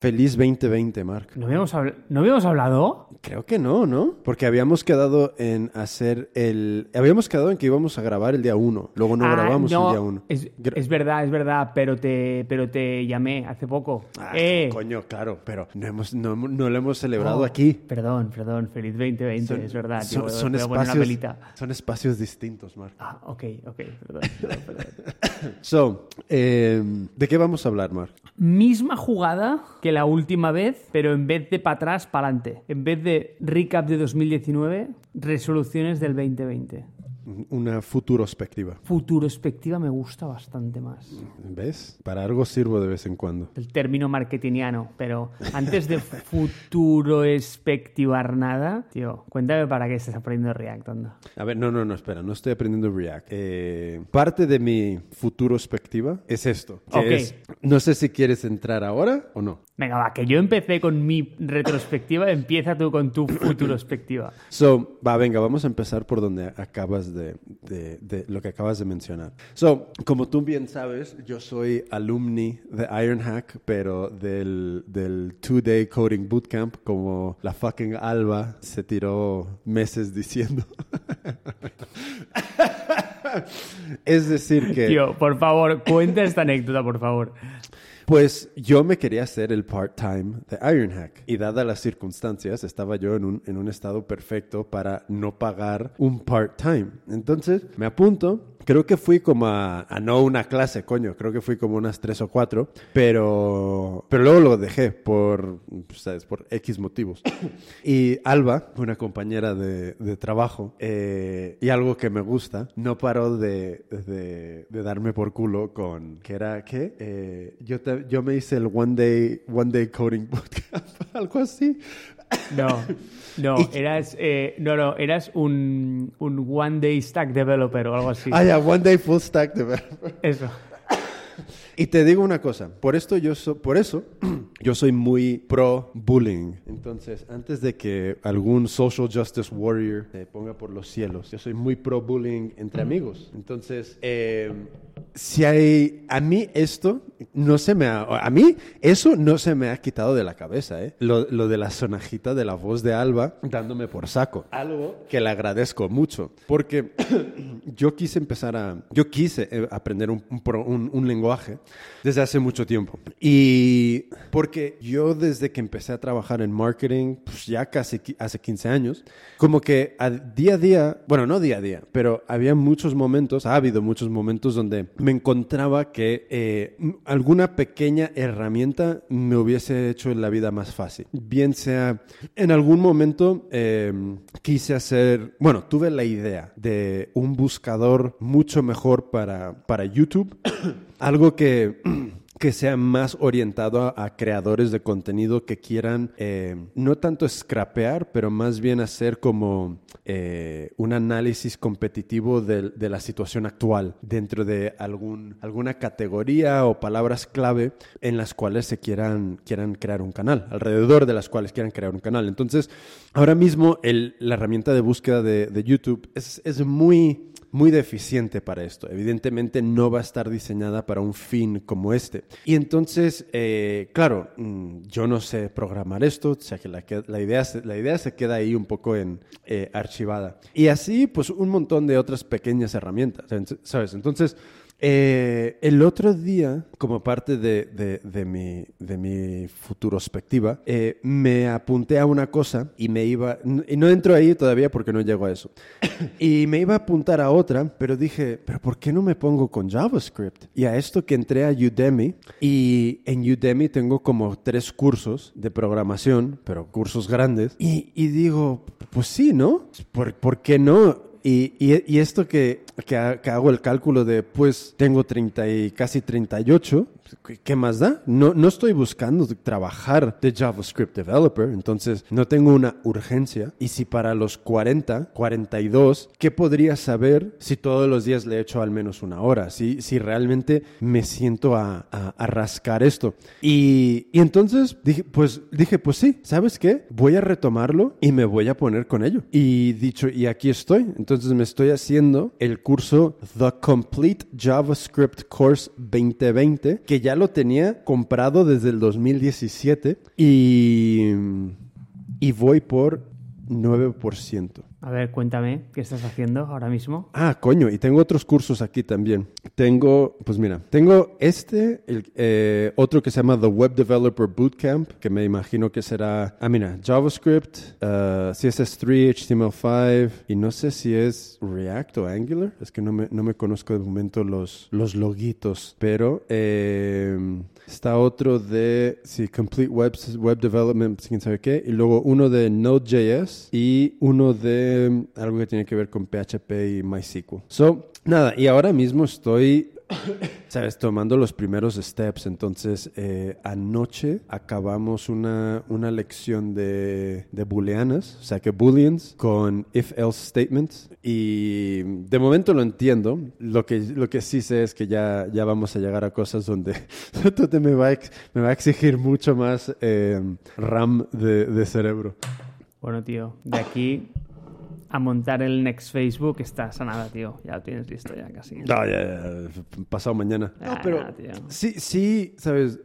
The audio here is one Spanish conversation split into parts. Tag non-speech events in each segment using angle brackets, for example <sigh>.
Feliz 2020, Mark. ¿No habíamos, ¿No habíamos hablado? Creo que no, ¿no? Porque habíamos quedado en hacer el... Habíamos quedado en que íbamos a grabar el día 1. Luego no Ah, grabamos no, el día 1. Es, es verdad, es verdad, pero te, pero te llamé hace poco. Ah, eh, coño, claro, pero no, hemos, no, no lo hemos celebrado oh, aquí. Perdón, perdón, feliz 2020, Son- es verdad. son, espacios, son espacios distintos, Mark. Ah, ok, ok, perdón, perdón, perdón. <coughs> So, eh, ¿de qué vamos a hablar, Mark? Misma jugada que la última vez, pero en vez de para atrás, para adelante. En vez de recap de 2019, resoluciones del 2020. Una futurospectiva. Futurospectiva me gusta bastante más. ¿Ves? Para algo sirvo de vez en cuando. El término marketingiano, pero antes de futuroespectivar nada, tío, cuéntame para qué estás aprendiendo React, anda. A ver, no, no, no, espera, no estoy aprendiendo React. Eh, parte de mi futurospectiva es esto. que es- no sé si quieres entrar ahora o no. Venga, va, que yo empecé con mi retrospectiva, empieza tú con tu futurospectiva. So, va, venga, vamos a empezar por donde acabas de, de- de lo que acabas de mencionar. So, como tú bien sabes, yo soy alumni de Ironhack, pero del, del two-day coding bootcamp, como la fucking Alba se tiró meses diciendo. <laughs> es decir que... Tío, por favor, cuenta esta anécdota, por favor. Pues yo me quería hacer el part-time de Ironhack y dadas las circunstancias estaba yo en un, en un estado perfecto para no pagar un part-time. Entonces me apunto, creo que fui como a, a no una clase, coño, creo que fui como unas tres o cuatro, pero, pero luego lo dejé por, ¿sabes? por X motivos. <coughs> y Alba, una compañera de, de trabajo eh, y algo que me gusta, no paró de, de, de darme por culo con, que era, ¿qué? Eh, yo, te- yo me hice el One Day, one day Coding <laughs> Bootcamp, algo así. No, no, eras, eh, no, no, eras un, un One Day Stack Developer o algo así. Ah, ya, One Day Full Stack Developer. Eso. Y te digo una cosa, por esto yo so- por eso <clears throat> yo soy muy pro bullying. Entonces, antes de que algún social justice warrior se ponga por los cielos, yo soy muy pro bullying entre amigos. Entonces, eh, si hay a mí esto no se me ha a mí eso no se me ha quitado de la cabeza, ¿eh? Lo, lo de la sonajita de la voz de Alba dándome por saco. Algo que le agradezco mucho, porque <clears throat> yo quise empezar a, yo quise eh, aprender un, un un- lenguaje desde hace mucho tiempo. Y porque yo desde que empecé a trabajar en marketing, pues ya casi hace 15 años, como que a día a día, bueno, no día a día, pero había muchos momentos, ha habido muchos momentos donde me encontraba que eh, alguna pequeña herramienta me hubiese hecho la vida más fácil. Bien sea, en algún momento eh, quise hacer, bueno, tuve la idea de un buscador mucho mejor para, para YouTube, <coughs> algo que... que sea más orientado a, creadores de contenido que quieran eh, no tanto scrapear, pero más bien hacer como eh, un análisis competitivo de, la situación actual dentro de algún, alguna categoría o palabras clave en las cuales se quieran, quieran crear un canal, alrededor de las cuales quieran crear un canal. Entonces, ahora mismo la herramienta de búsqueda de, de YouTube es, es muy muy deficiente para esto. Evidentemente no va a estar diseñada para un fin como este. Y entonces, eh, claro, mm, yo no sé programar esto, o sea que la, idea, la idea se queda ahí un poco en, eh, archivada. Y así, pues un montón de otras pequeñas herramientas, ¿sabes? Entonces, eh, el otro día, como parte de, de- mi, de mi futurospectiva, eh, me apunté a una cosa y me iba, y no entro ahí todavía porque no llego a eso, <coughs> y me iba a apuntar a otra, pero dije, pero ¿por qué no me pongo con JavaScript? Y a esto que entré a Udemy, y en Udemy tengo como tres cursos de programación, pero cursos grandes, y, y digo, pues sí, ¿no? ¿Por, por qué no? Y- y esto que, que, que hago el cálculo de, pues, tengo 30 y casi 38, ¿qué- ¿qué más da? No, no estoy buscando trabajar de JavaScript developer, entonces no tengo una urgencia. Y si para los 40, 42, ¿qué podría saber si todos los días le echo al menos una hora? Si, si realmente me siento a, a- a rascar esto. Y, y entonces dije, pues, dije, pues sí, ¿sabes qué? Voy a retomarlo y me voy a poner con ello. Y dicho, y aquí estoy. Entonces me estoy haciendo el curso The Complete JavaScript Course 2020, que ya lo tenía comprado desde el 2017 y, y voy por 9%. A ver, cuéntame, ¿qué estás haciendo ahora mismo? Ah, coño, y tengo otros cursos aquí también. Tengo, pues mira, tengo este, eh, otro que se llama The Web Developer Bootcamp, que me imagino que será, ah, mira, JavaScript, uh, CSS3, HTML5, y no sé si es React o Angular, es que no me, no me conozco de momento los, los loguitos, pero... Eh, Está otro de, sí, Complete Web, web Development, quién sabe qué. Y luego uno de Node.js y uno de algo que tiene que ver con PHP y MySQL. So, nada, y ahora mismo estoy <coughs> Sabes, tomando los primeros steps. Entonces, eh, anoche acabamos una, una lección de, de booleanas, o sea que booleans con if-else statements. Y de momento lo entiendo. Lo que, lo que sí sé es que ya, ya vamos a llegar a cosas donde <laughs> me va a, me va a exigir mucho más eh, RAM de cerebro. Bueno, tío, de aquí a montar el next Facebook está sanada, tío. Ya lo tienes listo ya casi. No, ya, ya, pasado mañana. No, pero sí, sí, sabes,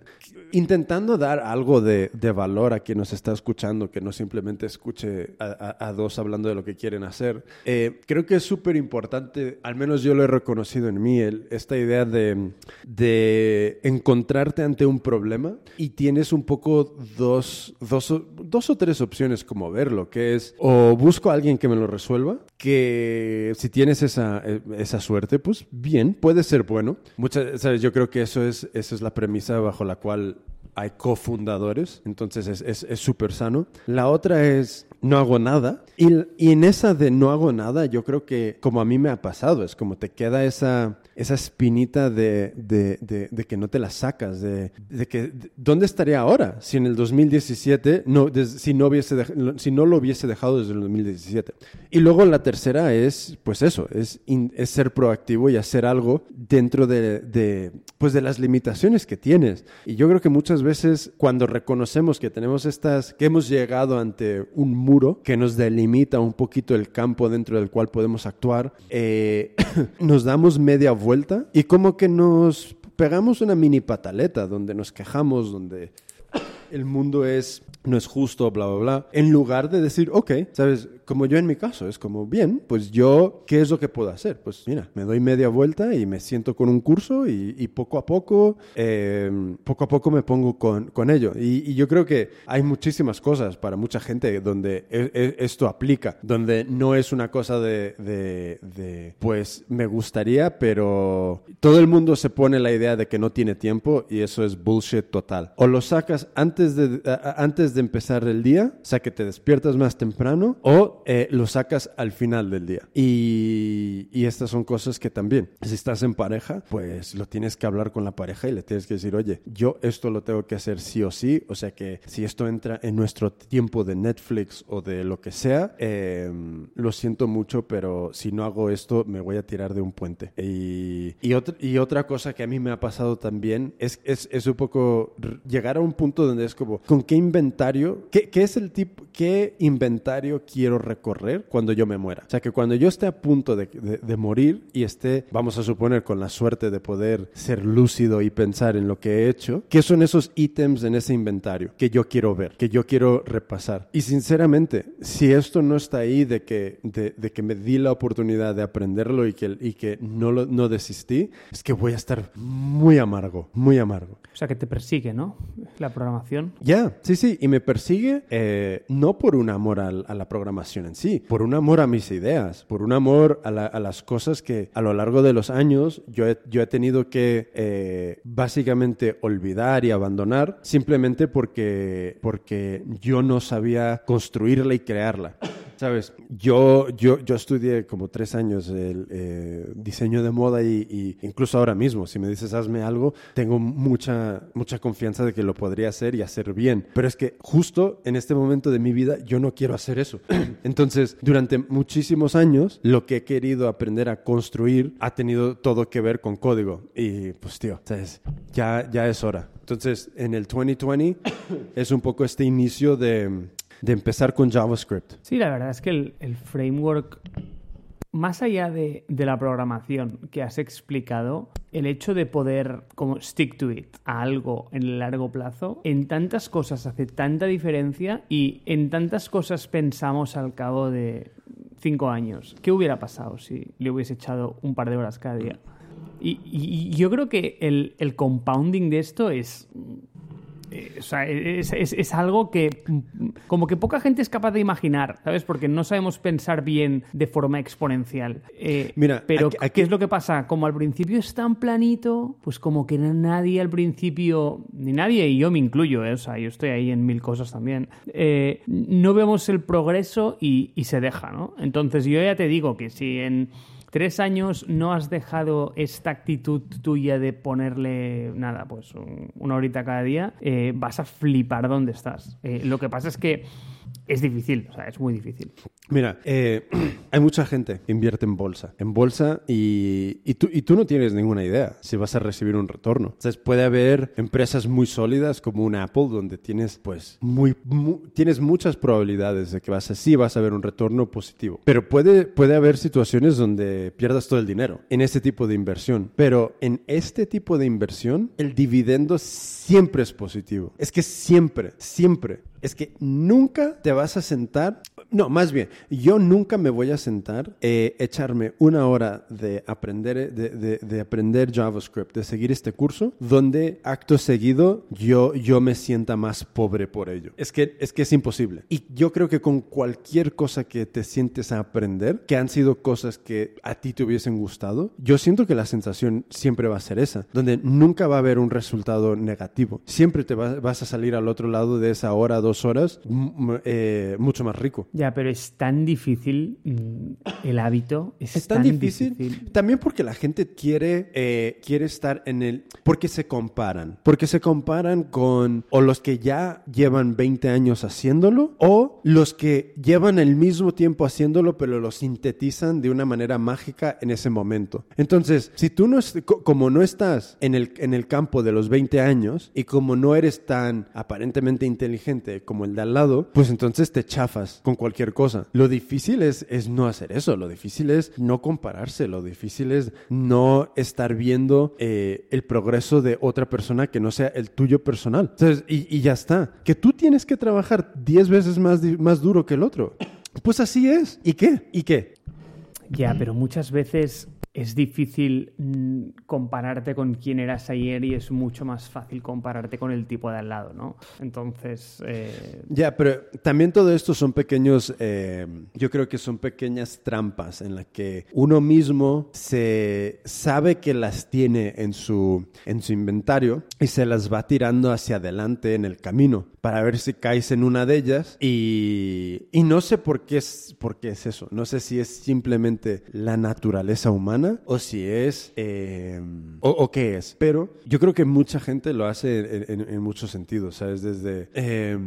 intentando dar algo de, de, valor a quien nos está escuchando, que no simplemente escuche a, a, dos hablando de lo que quieren hacer. Eh, creo que es súper importante, al menos yo lo he reconocido en mí, el, esta idea de, de encontrarte ante un problema y tienes un poco dos, dos, dos o tres opciones como verlo, que es o busco a alguien que me lo resuelva, que si tienes esa, eh, esa suerte, pues bien, puede ser bueno. Muchas, ¿sabes? Yo creo que eso es, esa es la premisa bajo la cual hay cofundadores, entonces es súper es, sano. La otra es no hago nada. Y, y, en esa de no hago nada, yo creo que como a mí me ha pasado, es como te queda esa, esa espinita de, de, de, que no te la sacas, de, que ¿dónde estaría ahora si en el 2017, no, si, no hubiese si no lo hubiese dejado desde el 2017? Y luego la tercera es, pues eso, es, es ser proactivo y hacer algo dentro de, pues de las limitaciones que tienes. Y yo creo que muchas veces cuando reconocemos que tenemos estas, que hemos llegado ante un que nos delimita un poquito el campo dentro del cual podemos actuar, eh, <clears throat> nos damos media vuelta y como que nos pegamos una mini pataleta donde nos quejamos, donde el mundo es no es justo, bla, bla, bla, en lugar de decir, ok, sabes, como yo en mi caso, es como, bien, pues yo, ¿qué es lo que puedo hacer? Pues mira, me doy media vuelta y me siento con un curso y, poco a poco, em, poco a poco me pongo con, con ello. Y, yo creo que hay muchísimas cosas para mucha gente donde e, e, esto aplica, donde no es una cosa de, de, pues me gustaría, pero todo el mundo se pone la idea de que no tiene tiempo y eso es bullshit total. O lo sacas antes de, antes empezar el día, o sea que te despiertas más temprano, o eh, lo sacas al final del día. Y, y, estas son cosas que también, si estás en pareja, pues lo tienes que hablar con la pareja y le tienes que decir, oye, yo esto lo tengo que hacer sí o sí. O sea que si esto entra en nuestro tiempo de Netflix o de lo que sea, em, lo siento mucho, pero si no hago esto, me voy a tirar de un puente. Y, y, otra, y otra cosa que a mí me ha pasado también es, es, es un poco llegar a un punto donde es como, ¿con qué inventario? ¿Qué, qué es el tipo, qué inventario quiero recorrer cuando yo me muera. O sea, que cuando yo esté a punto de, de, morir y esté, vamos a suponer, con la suerte de poder ser lúcido y pensar en lo que he hecho, ¿qué son esos ítems en ese inventario que yo quiero ver, que yo quiero repasar? Y sinceramente, si esto no está ahí de que, de, de que me di la oportunidad de aprenderlo y que, y que no, lo, no desistí, es que voy a estar muy amargo, muy amargo. O sea, que te persigue, ¿no? La programación. Ya, sí, sí, y me persigue eh, no por un amor a, la programación, en sí, por un amor a mis ideas, por un amor a, las cosas que a lo largo de los años yo he, yo he tenido que eh, básicamente olvidar y abandonar simplemente porque, porque yo no sabía construirla y crearla. Sabes, yo, yo, yo estudié como tres años el eh, diseño de moda y, incluso ahora mismo, si me dices hazme algo, tengo mucha, mucha confianza de que lo podría hacer y hacer bien. Pero es que justo en este momento de mi vida yo no quiero hacer eso. <clears throat> Entonces, durante muchísimos años, lo que he querido aprender a construir ha tenido todo que ver con código. Y pues, tío, ¿sabes? Ya, ya es hora. Entonces, en el 2020 <clears throat> es un poco este inicio de de empezar con JavaScript. Sí, la verdad es que el, framework más allá de, de, la programación que has explicado, el hecho de poder como stick to it a algo en el largo plazo, en tantas cosas hace tanta diferencia y en tantas cosas pensamos al cabo de cinco años. ¿Qué hubiera pasado si le hubiese echado un par de horas cada día? Y, y, yo creo que el, el compounding de esto es o sea, es, es, algo que como que poca gente es capaz de imaginar, ¿sabes? Porque no sabemos pensar bien de forma exponencial. Eh, Mira, pero ¿qué es lo que pasa? Como al principio es tan planito, pues como que nadie al principio, ni nadie, y yo me incluyo, ¿eh? o sea, yo estoy ahí en mil cosas también, no vemos el progreso y, y se deja, ¿no? Entonces yo ya te digo que si en tres años no has dejado esta actitud tuya de ponerle, nada, pues una horita cada día, eh, vas a flipar dónde estás. Eh, lo que pasa es que es difícil, o sea, es muy difícil. Mira, eh, <clears throat> hay mucha gente que invierte en bolsa, en bolsa y, y, tú, y tú no tienes ninguna idea si vas a recibir un retorno. Entonces puede haber empresas muy sólidas como un Apple donde tienes pues muy, tienes muchas probabilidades de que vas a, sí vas a ver un retorno positivo. Pero puede, puede haber situaciones donde pierdas todo el dinero en este tipo de inversión. Pero en este tipo de inversión el dividendo siempre es positivo. Es que siempre, siempre es que nunca te vas a sentar, no, más bien, yo nunca me voy a sentar, eh, echarme una hora de aprender, de, aprender JavaScript, de seguir este curso, donde acto seguido yo, yo me sienta más pobre por ello. Es que, es que es imposible. Y yo creo que con cualquier cosa que te sientes a aprender, que han sido cosas que a ti te hubiesen gustado, yo siento que la sensación siempre va a ser esa, donde nunca va a haber un resultado negativo. Siempre te vas a salir al otro lado de esa hora, dos horas eh, mucho más rico. Ya, pero es tan difícil mm, el hábito. Es, tan, difícil. También porque la gente quiere, eh, quiere estar en el... Porque se comparan. Porque se comparan con o los que ya llevan 20 años haciéndolo o los que llevan el mismo tiempo haciéndolo pero lo sintetizan de una manera mágica en ese momento. Entonces, si tú no, como no estás en el, en el campo de los 20 años y como no eres tan aparentemente inteligente como el de al lado, pues entonces te chafas con cualquier cosa. Lo difícil es, es no hacer eso, lo difícil es no compararse, lo difícil es no estar viendo eh, el progreso de otra persona que no sea el tuyo personal. Entonces, y, ya está. Que tú tienes que trabajar 10 veces más, más duro que el otro. Pues así es. ¿Y qué? ¿Y qué? Ya, pero muchas veces es difícil mm, compararte con quién eras ayer y es mucho más fácil compararte con el tipo de al lado, ¿no? Entonces... Eh, ya, pero también todo esto son pequeños, eh, yo creo que son pequeñas trampas en las que uno mismo se sabe que las tiene en su, en su inventario y se las va tirando hacia adelante en el camino para ver si caes en una de ellas y, y no sé por qué, es, por qué es eso, no sé si es simplemente la naturaleza humana o si es eh, o, qué es. Pero yo creo que mucha gente lo hace en, muchos sentidos, ¿sabes? Desde, eh,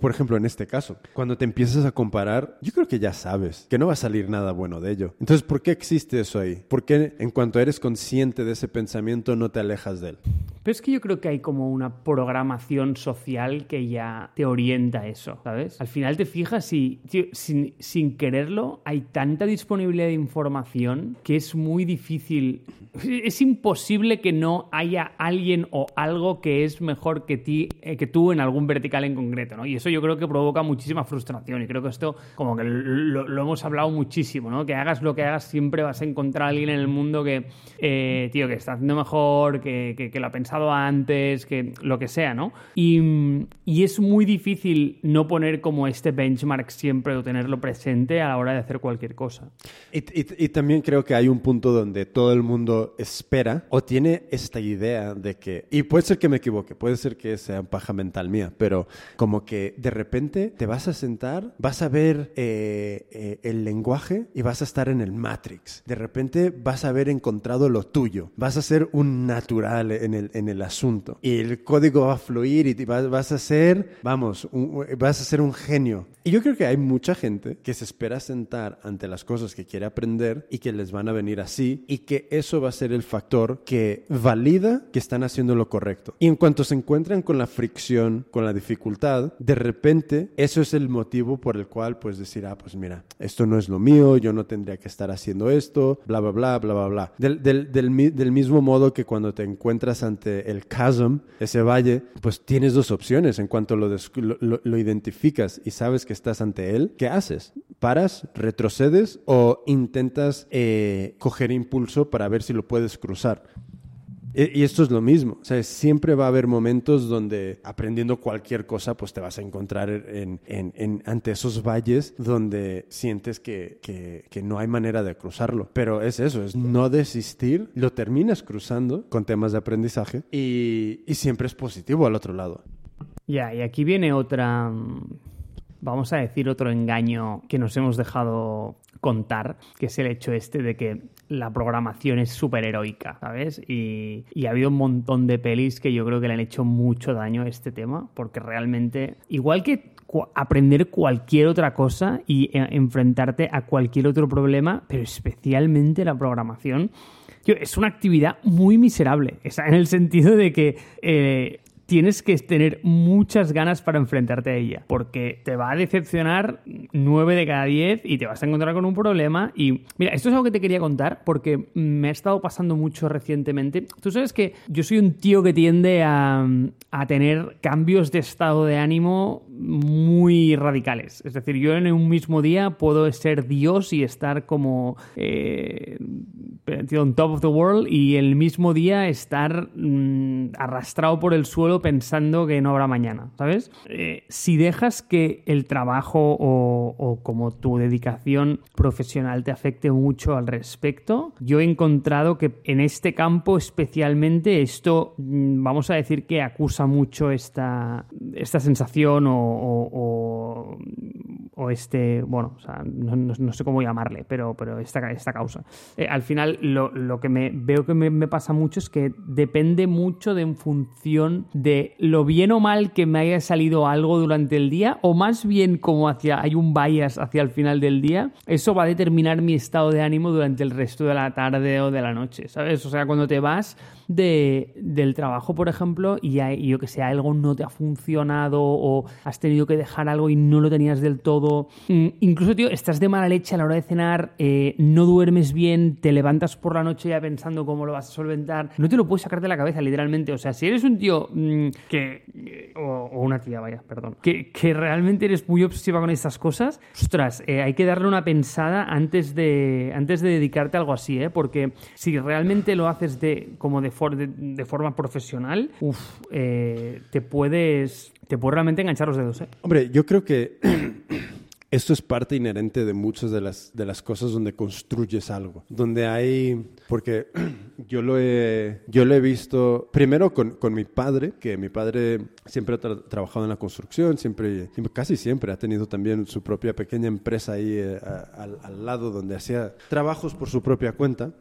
por ejemplo, en este caso, cuando te empiezas a comparar, yo creo que ya sabes que no va a salir nada bueno de ello. Entonces, ¿por qué existe eso ahí? ¿Por qué en cuanto eres consciente de ese pensamiento no te alejas de él? Pero es que yo creo que hay como una programación social que ya te orienta eso, ¿sabes? Al final te fijas y sin, quererlo hay tanta disponibilidad de información que es muy difícil, es imposible que no haya alguien o algo que es mejor que, ti, eh, que tú en algún vertical en concreto, ¿no? Y eso yo creo que provoca muchísima frustración y creo que esto como que lo, hemos hablado muchísimo, ¿no? Que hagas lo que hagas siempre vas a encontrar a alguien en el mundo que, eh, tío, que está haciendo mejor, que, que, que lo ha pensado antes, que lo que sea, ¿no? Y, es muy difícil no poner como este benchmark siempre o tenerlo presente a la hora de hacer cualquier cosa. Y, también creo que hay un punto donde todo el mundo espera o tiene esta idea de que, y puede ser que me equivoque, puede ser que sea paja mental mía, pero como que de repente te vas a sentar, vas a ver eh, eh, el lenguaje y vas a estar en el Matrix. De repente vas a haber encontrado lo tuyo, vas a ser un natural en el, en el asunto. Y el código va a fluir y vas, vas a ser, vamos, vas a ser un genio. Y yo creo que hay mucha gente que se espera sentar ante las cosas que quiere aprender y que les van a venir así y que eso va a ser el factor que valida que están haciendo lo correcto. Y en cuanto se encuentran con la fricción, con la dificultad, de repente eso es el motivo por el cual pues decir, ah, pues mira, esto no es lo mío, yo no tendría que estar haciendo esto, bla, bla, bla, bla, bla, bla. Del, del, del mismo modo que cuando te encuentras ante el chasm, ese valle, pues tienes dos opciones. En cuanto lo, lo identificas y sabes que estás ante él, ¿qué haces? ¿Paras, retrocedes o intentas eh, coger impulso para ver si lo puedes cruzar? Y esto es lo mismo, o sea, siempre va a haber momentos donde aprendiendo cualquier cosa, pues te vas a encontrar en, en- en- ante esos valles donde sientes que, que- no hay manera de cruzarlo. Pero es eso, es no desistir, lo terminas cruzando con temas de aprendizaje y, y siempre es positivo al otro lado. Ya, y aquí viene otra, mm, vamos a decir, otro engaño que nos hemos dejado contar, que es el hecho este de que la programación es súper heroica, ¿sabes? Y, ha habido un montón de pelis que yo creo que le han hecho mucho daño a este tema, porque realmente, igual que aprender cualquier otra cosa y eh, enfrentarte a cualquier otro problema, pero especialmente la programación, Tío, es una actividad muy miserable. Sea, en el sentido de que eh, tienes que tener muchas ganas para enfrentarte a ella. Porque te va a decepcionar 9 de cada 10 y te vas a encontrar con un problema. Y mira, esto es algo que te quería contar porque me ha estado pasando mucho recientemente. Tú sabes que yo soy un tío que tiende a, a tener cambios de estado de ánimo muy radicales. Es decir, yo en un mismo día puedo ser Dios y estar como eh, on top of the world y el mismo día estar mm, arrastrado por el suelo pensando que no habrá mañana, ¿sabes? Eh, si dejas que el trabajo o, como tu dedicación profesional te afecte mucho al respecto, yo he encontrado que en este campo especialmente esto, mm, vamos a decir que acusa mucho esta, esta sensación o, o- o este, bueno, no, sé cómo llamarle, pero, pero esta, esta causa. Eh, al final, lo, lo que me veo que me, me pasa mucho es que depende mucho de en función de lo bien o mal que me haya salido algo durante el día, o más bien como hacia, hay un bias hacia el final del día, eso va a determinar mi estado de ánimo durante el resto de la tarde o de la noche, ¿sabes? O sea, cuando te vas de, del trabajo, por ejemplo, y, yo que sé, algo no te ha funcionado o has tenido que dejar algo y no lo tenías del todo. Mm, incluso, tío, estás de mala leche a la hora de cenar, eh, no duermes bien, te levantas por la noche ya pensando cómo lo vas a solventar. No te lo puedes sacar de la cabeza, literalmente. O sea, si eres un tío mm, que. O, o una tía, vaya, perdón. Que, que realmente eres muy obsesiva con estas cosas, ostras, eh, hay que darle una pensada antes de, antes de dedicarte a algo así, ¿eh? Porque si realmente lo haces de, como de, for- de, de forma profesional, uf, eh, te puedes. Te puedes realmente enganchar los dedos, ¿eh? Hombre, yo creo que esto es parte inherente de muchas de las, de las cosas donde construyes algo. Donde hay, porque <clears throat> yo lo he, yo lo he visto primero con, con mi padre, que mi padre siempre ha tra- trabajado en la construcción, siempre, casi siempre ha tenido también su propia pequeña empresa ahí eh, a- al lado donde hacía trabajos por su propia cuenta.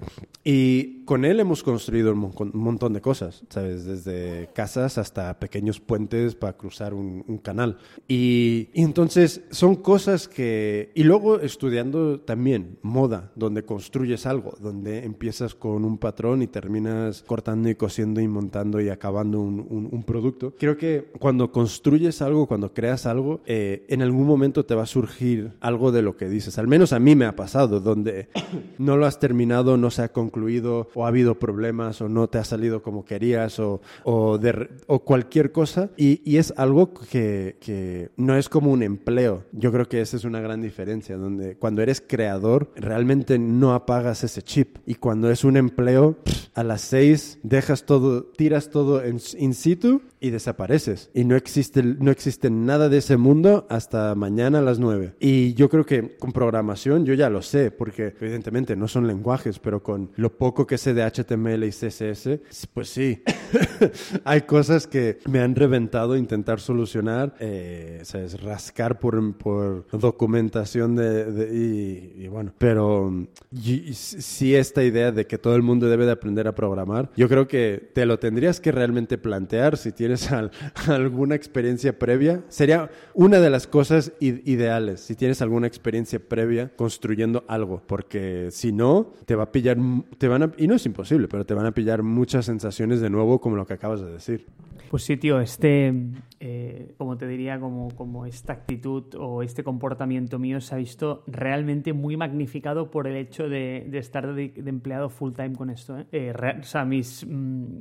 Y con él hemos construido un, mon- un montón de cosas, ¿sabes? Desde casas hasta pequeños puentes para cruzar un, un canal. Y, y entonces son cosas que... Y luego estudiando también moda, donde construyes algo, donde empiezas con un patrón y terminas cortando y cosiendo y montando y acabando un, un- un producto. Creo que cuando construyes algo, cuando creas algo, eh, en algún momento te va a surgir algo de lo que dices. Al menos a mí me ha pasado, donde <coughs> no lo has terminado, no se ha concluido, o ha habido problemas, o no te ha salido como querías, o, o, de o cualquier cosa. Y, y es algo que, que no es como un empleo. Yo creo que esa es una gran diferencia, donde cuando eres creador, realmente no apagas ese chip. Y cuando es un empleo, a las seis dejas todo, tiras todo in situ y desapareces. Y no existe, no existe nada de ese mundo hasta mañana a las 9. Y yo creo que con programación yo ya lo sé, porque evidentemente no son lenguajes, pero con lo poco que sé de HTML y CSS, pues sí, <laughs> hay cosas que me han reventado intentar solucionar, eh, ¿sabes? rascar por, por, documentación de, y, bueno, pero si esta idea de que todo el mundo debe de aprender a programar, yo creo que te lo tendrías que realmente plantear si tienes <laughs> alguna experiencia previa. Sería una de las cosas ideales, si tienes alguna experiencia previa construyendo algo, porque si no, te va a pillar, te van y no es imposible, pero te van a pillar muchas sensaciones de nuevo como lo que acabas de decir. Pues sí, tío, este, eh, como te diría, como, como esta actitud o este comportamiento mío se ha visto realmente muy magnificado por el hecho de, estar de, empleado full time con esto. ¿eh? Eh, o sea, mis, mm,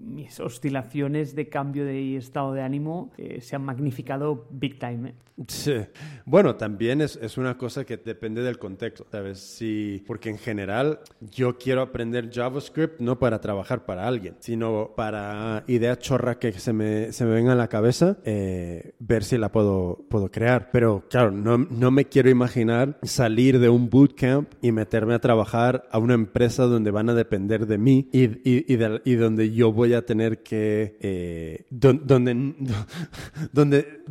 mis oscilaciones de cambio de estado de ánimo se han magnificado big time. Sí. Bueno, también es, es, una cosa que depende del contexto, ¿sabes? Sí, porque en general yo quiero aprender JavaScript no para trabajar para alguien, sino para idea chorra que se me, se me venga a la cabeza, eh, ver si la puedo, puedo crear. Pero claro, no, no me quiero imaginar salir de un bootcamp y meterme a trabajar a una empresa donde van a depender de mí y, y, y, donde yo voy a tener que... Eh, donde, <laughs> donde,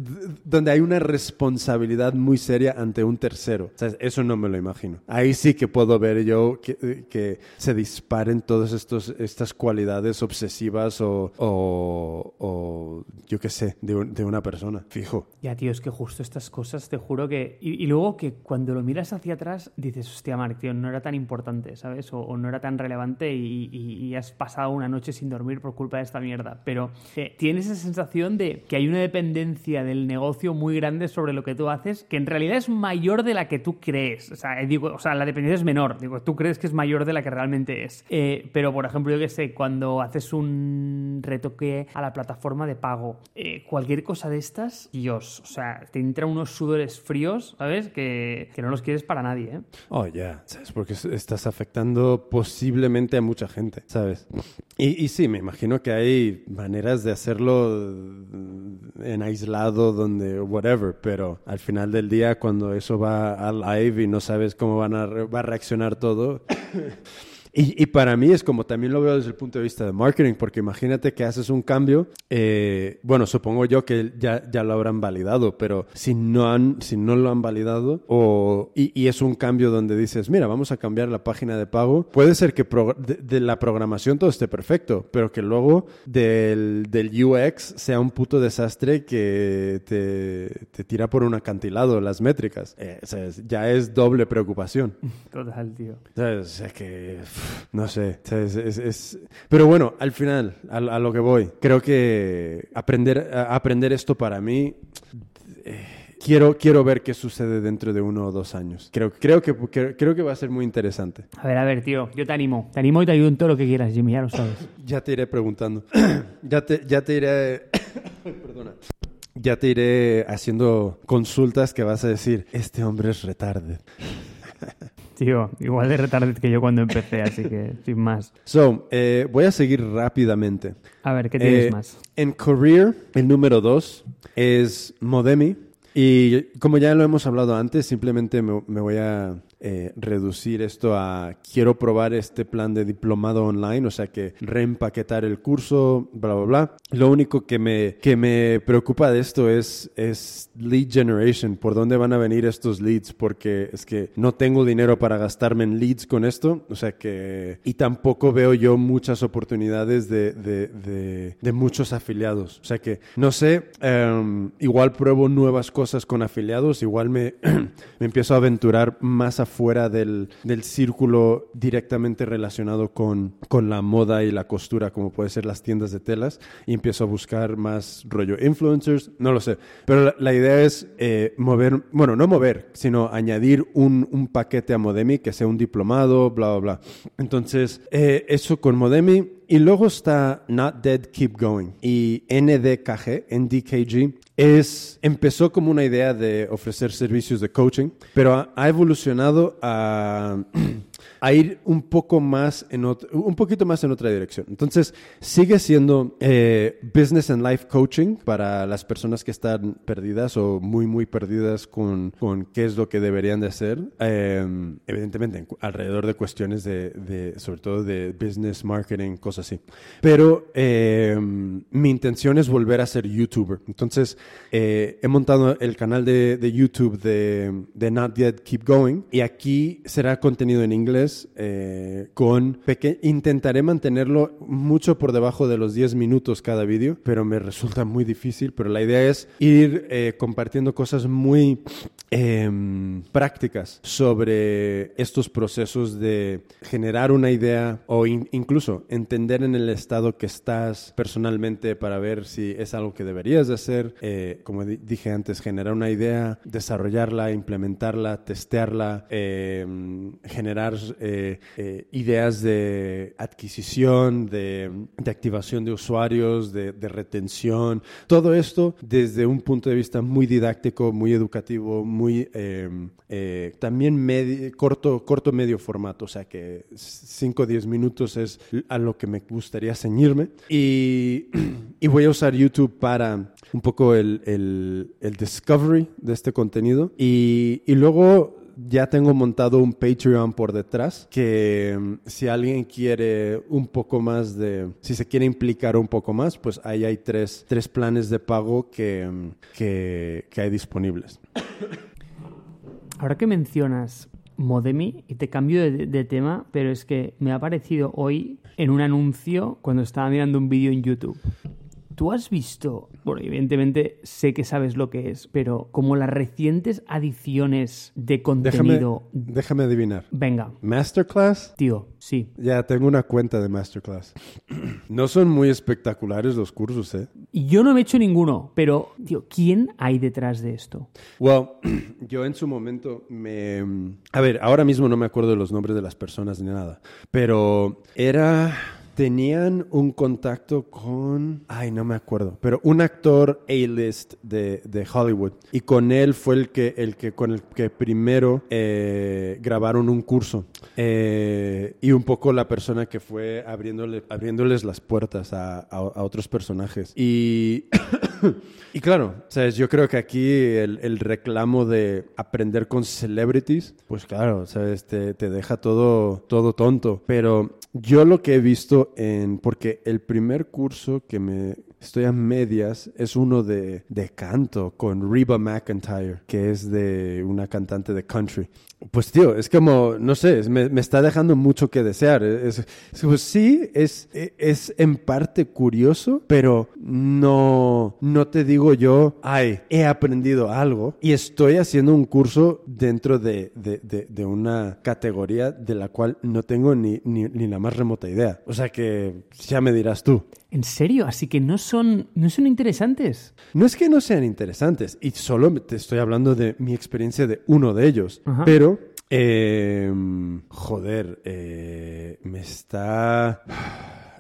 donde hay una responsabilidad muy seria ante un tercero. eso no me lo imagino. Ahí sí que puedo ver yo que, se disparen todas estas cualidades obsesivas o, o, yo qué sé, de, una persona, fijo. Ya, tío, es que justo estas cosas, te juro que... Y, luego que cuando lo miras hacia atrás, dices, hostia, Mark, tío, no era tan importante, ¿sabes? O, no era tan relevante y, y, has pasado una noche sin dormir por culpa de esta mierda. Pero eh, tienes esa sensación de que hay una dependencia del negocio muy grande sobre lo que tú haces, que en realidad es mayor de la que tú crees. O sea, eh, digo, o sea la dependencia es menor. Digo, tú crees que es mayor de la que realmente es. Eh, pero, por ejemplo, yo que sé, cuando haces un retoque a la plataforma de pago, cualquier cosa de estas, Dios, o sea, te entra unos sudores fríos, ¿sabes? Que, que no los quieres para nadie, ¿eh? Oh, ya, ¿sabes? Porque estás afectando posiblemente a mucha gente, ¿sabes? Y, y sí, me imagino que hay maneras de hacerlo en aislado, donde, whatever, pero al final del día, cuando eso va al live y no sabes cómo van a, va a reaccionar todo, y, para mí es como también lo veo desde el punto de vista de marketing, porque imagínate que haces un cambio, eh, bueno, supongo yo que ya, ya lo habrán validado, pero si no, han, si no lo han validado o, y, es un cambio donde dices, mira, vamos a cambiar la página de pago, puede ser que de, la programación todo esté perfecto, pero que luego del, del UX sea un puto desastre que te, te, tira por un acantilado las métricas. Eh, ya es doble preocupación. <laughs> Total, tío. O sea, que no sé, es, pero bueno, al final, a, lo que voy, creo que aprender, aprender esto para mí... Eh, quiero, quiero ver qué sucede dentro de uno o dos años. Creo, creo, que, creo que va a ser muy interesante. A ver, a ver, tío, yo te animo. Te animo y te ayudo en todo lo que quieras, Jimmy, ya lo sabes. <coughs> ya te iré preguntando. <coughs> ya, te, ya te iré... <coughs> Perdona. Ya te iré haciendo consultas que vas a decir, este hombre es retarde. <laughs> Tío, igual de retarded que yo cuando empecé, así que <laughs> sin más. So, eh, voy a seguir rápidamente. A ver, ¿qué tienes eh, más? En Career, el número dos es Modemi. Y como ya lo hemos hablado antes, simplemente me voy a eh, reducir esto a quiero probar este plan de diplomado online, o sea que reempaquetar el curso, bla, bla, bla. Lo único que me, que me preocupa de esto es, es lead generation, por dónde van a venir estos leads, porque es que no tengo dinero para gastarme en leads con esto, o sea que, y tampoco veo yo muchas oportunidades de, de, de, muchos afiliados, o sea que, no sé, em, igual pruebo nuevas cosas con afiliados, igual me, <clears throat> me empiezo a aventurar más a fuera del, del círculo directamente relacionado con, con la moda y la costura, como puede ser las tiendas de telas, y empiezo a buscar más rollo influencers, no lo sé. Pero la, idea es eh, mover, bueno, no mover, sino añadir un, un, paquete a Modemi que sea un diplomado, bla, bla, bla. Entonces, eh, eso con Modemi. Y luego está Not Dead, Keep Going. Y NDKG, NDKG, es, empezó como una idea de ofrecer servicios de coaching, pero ha, evolucionado a, <clears throat> a ir un poco más en un poquito más en otra dirección. Entonces, sigue siendo eh, business and life coaching para las personas que están perdidas o muy, muy perdidas con, con qué es lo que deberían de hacer. Eh, evidentemente, alrededor de cuestiones de, sobre todo de business, marketing, cosas así. Pero eh, mi intención es volver a ser YouTuber. Entonces, he montado el canal de, de YouTube de Not Yet Keep Going y aquí será contenido en inglés eh, con intentaré mantenerlo mucho por debajo de los 10 minutos cada vídeo, pero me resulta muy difícil, pero la idea es ir eh, compartiendo cosas muy em, prácticas sobre estos procesos de generar una idea o incluso entender en el estado que estás personalmente para ver si es algo que deberías de hacer, eh, como dije antes, generar una idea, desarrollarla, implementarla, testearla, em, generar eh, eh, ideas de adquisición, de, activación de usuarios, de, retención, todo esto desde un punto de vista muy didáctico, muy educativo, muy em, eh, también corto, corto, medio formato, o sea que 5 o 10 minutos es a lo que me gustaría ceñirme. Y, <clears throat> y voy a usar YouTube para un poco el, el, el discovery de este contenido. Y, y luego ya tengo montado un Patreon por detrás que mm, si alguien quiere un poco más de, si se quiere implicar un poco más, pues ahí hay tres, tres planes de pago que, mm, que, que hay disponibles. Ahora que mencionas Modemi, y te cambio de, de, tema, pero es que me ha aparecido hoy en un anuncio cuando estaba mirando un vídeo en YouTube. ¿Tú has visto, bueno, evidentemente sé que sabes lo que es, pero como las recientes adiciones de contenido... Déjame, déjame adivinar. Venga. ¿Masterclass? Tío, sí. Ya, tengo una cuenta de Masterclass. <clears throat> No son muy espectaculares los cursos, ¿eh? Yo no me he hecho ninguno, pero, tío, ¿quién hay detrás de esto? Well, <clears throat> yo en su momento me... A ver, ahora mismo no me acuerdo de los nombres de las personas ni nada, pero era tenían un contacto con, ay, no me acuerdo, pero un actor A-list de, de, Hollywood. Y con él fue el que, el que con el que primero eh, grabaron un curso. Eh, y un poco la persona que fue abriéndole, abriéndoles las puertas a, a, otros personajes. Y, <laughs> y claro, ¿sabes? yo creo que aquí el, reclamo de aprender con celebrities, pues claro, ¿sabes? Te, te deja todo, todo tonto. Pero yo lo que he visto en, porque el primer curso que me estoy a medias es uno de, de canto con Reba McIntyre, que es de una cantante de country. Pues tío, es como, no sé, me, me está dejando mucho que desear. Es, sí, es, es en parte curioso, pero no, no te digo yo, ay, he aprendido algo y estoy haciendo un curso dentro de, de, de, una categoría de la cual no tengo ni, ni, ni la más remota idea. O sea que ya me dirás tú. ¿En serio? Así que no son, no son interesantes. No es que no sean interesantes, y solo te estoy hablando de mi experiencia de uno de ellos, pero... Eh, joder, eh, me está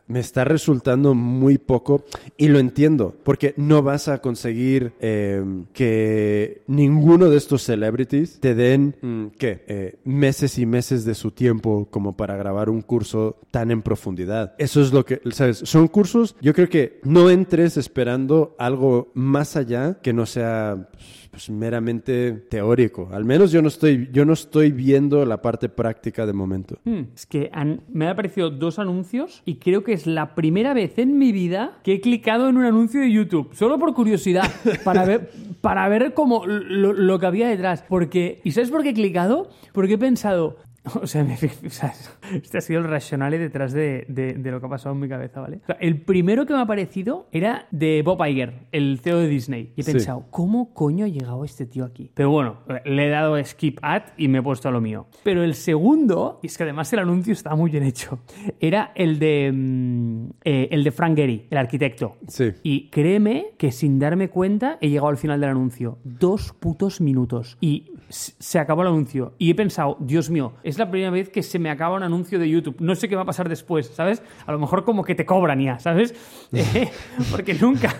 me está resultando muy poco y lo entiendo, porque no vas a conseguir eh, que ninguno de estos celebrities te den, mm, ¿qué? Eh, meses y meses de su tiempo como para grabar un curso tan en profundidad. Eso es lo que, ¿sabes? Son cursos, yo creo que no entres esperando algo más allá que no sea pues, meramente teórico. Al menos yo no estoy, yo no estoy viendo la parte práctica de momento. Hmm, es que me han aparecido dos anuncios y creo que es la primera vez en mi vida que he clicado en un anuncio de YouTube, solo por curiosidad, <laughs> para ver, para ver cómo lo, lo que había detrás. Porque, ¿y sabes por qué he clicado? Porque he pensado, <laughs> O sea, <laughs> este ha sido el racional detrás de, lo que ha pasado en mi cabeza, ¿vale? el primero que me ha aparecido era de Bob Iger, el CEO de Disney. Y he pensado, ¿cómo coño ha llegado este tío aquí? Pero bueno, le he dado skip ad y me he puesto a lo mío. Pero el segundo, y es que además el anuncio está muy bien hecho, era el de, mm, eh, el de Frank Gehry, el arquitecto. Sí. Y créeme que sin darme cuenta he llegado al final del anuncio. Dos putos minutos. Y se acabó el anuncio. Y he pensado, Dios mío, es la primera vez que se me acaba un anuncio de YouTube. No sé qué va a pasar después, ¿sabes? A lo mejor como que te cobran ya, ¿sabes? <laughs> Eh, porque nunca,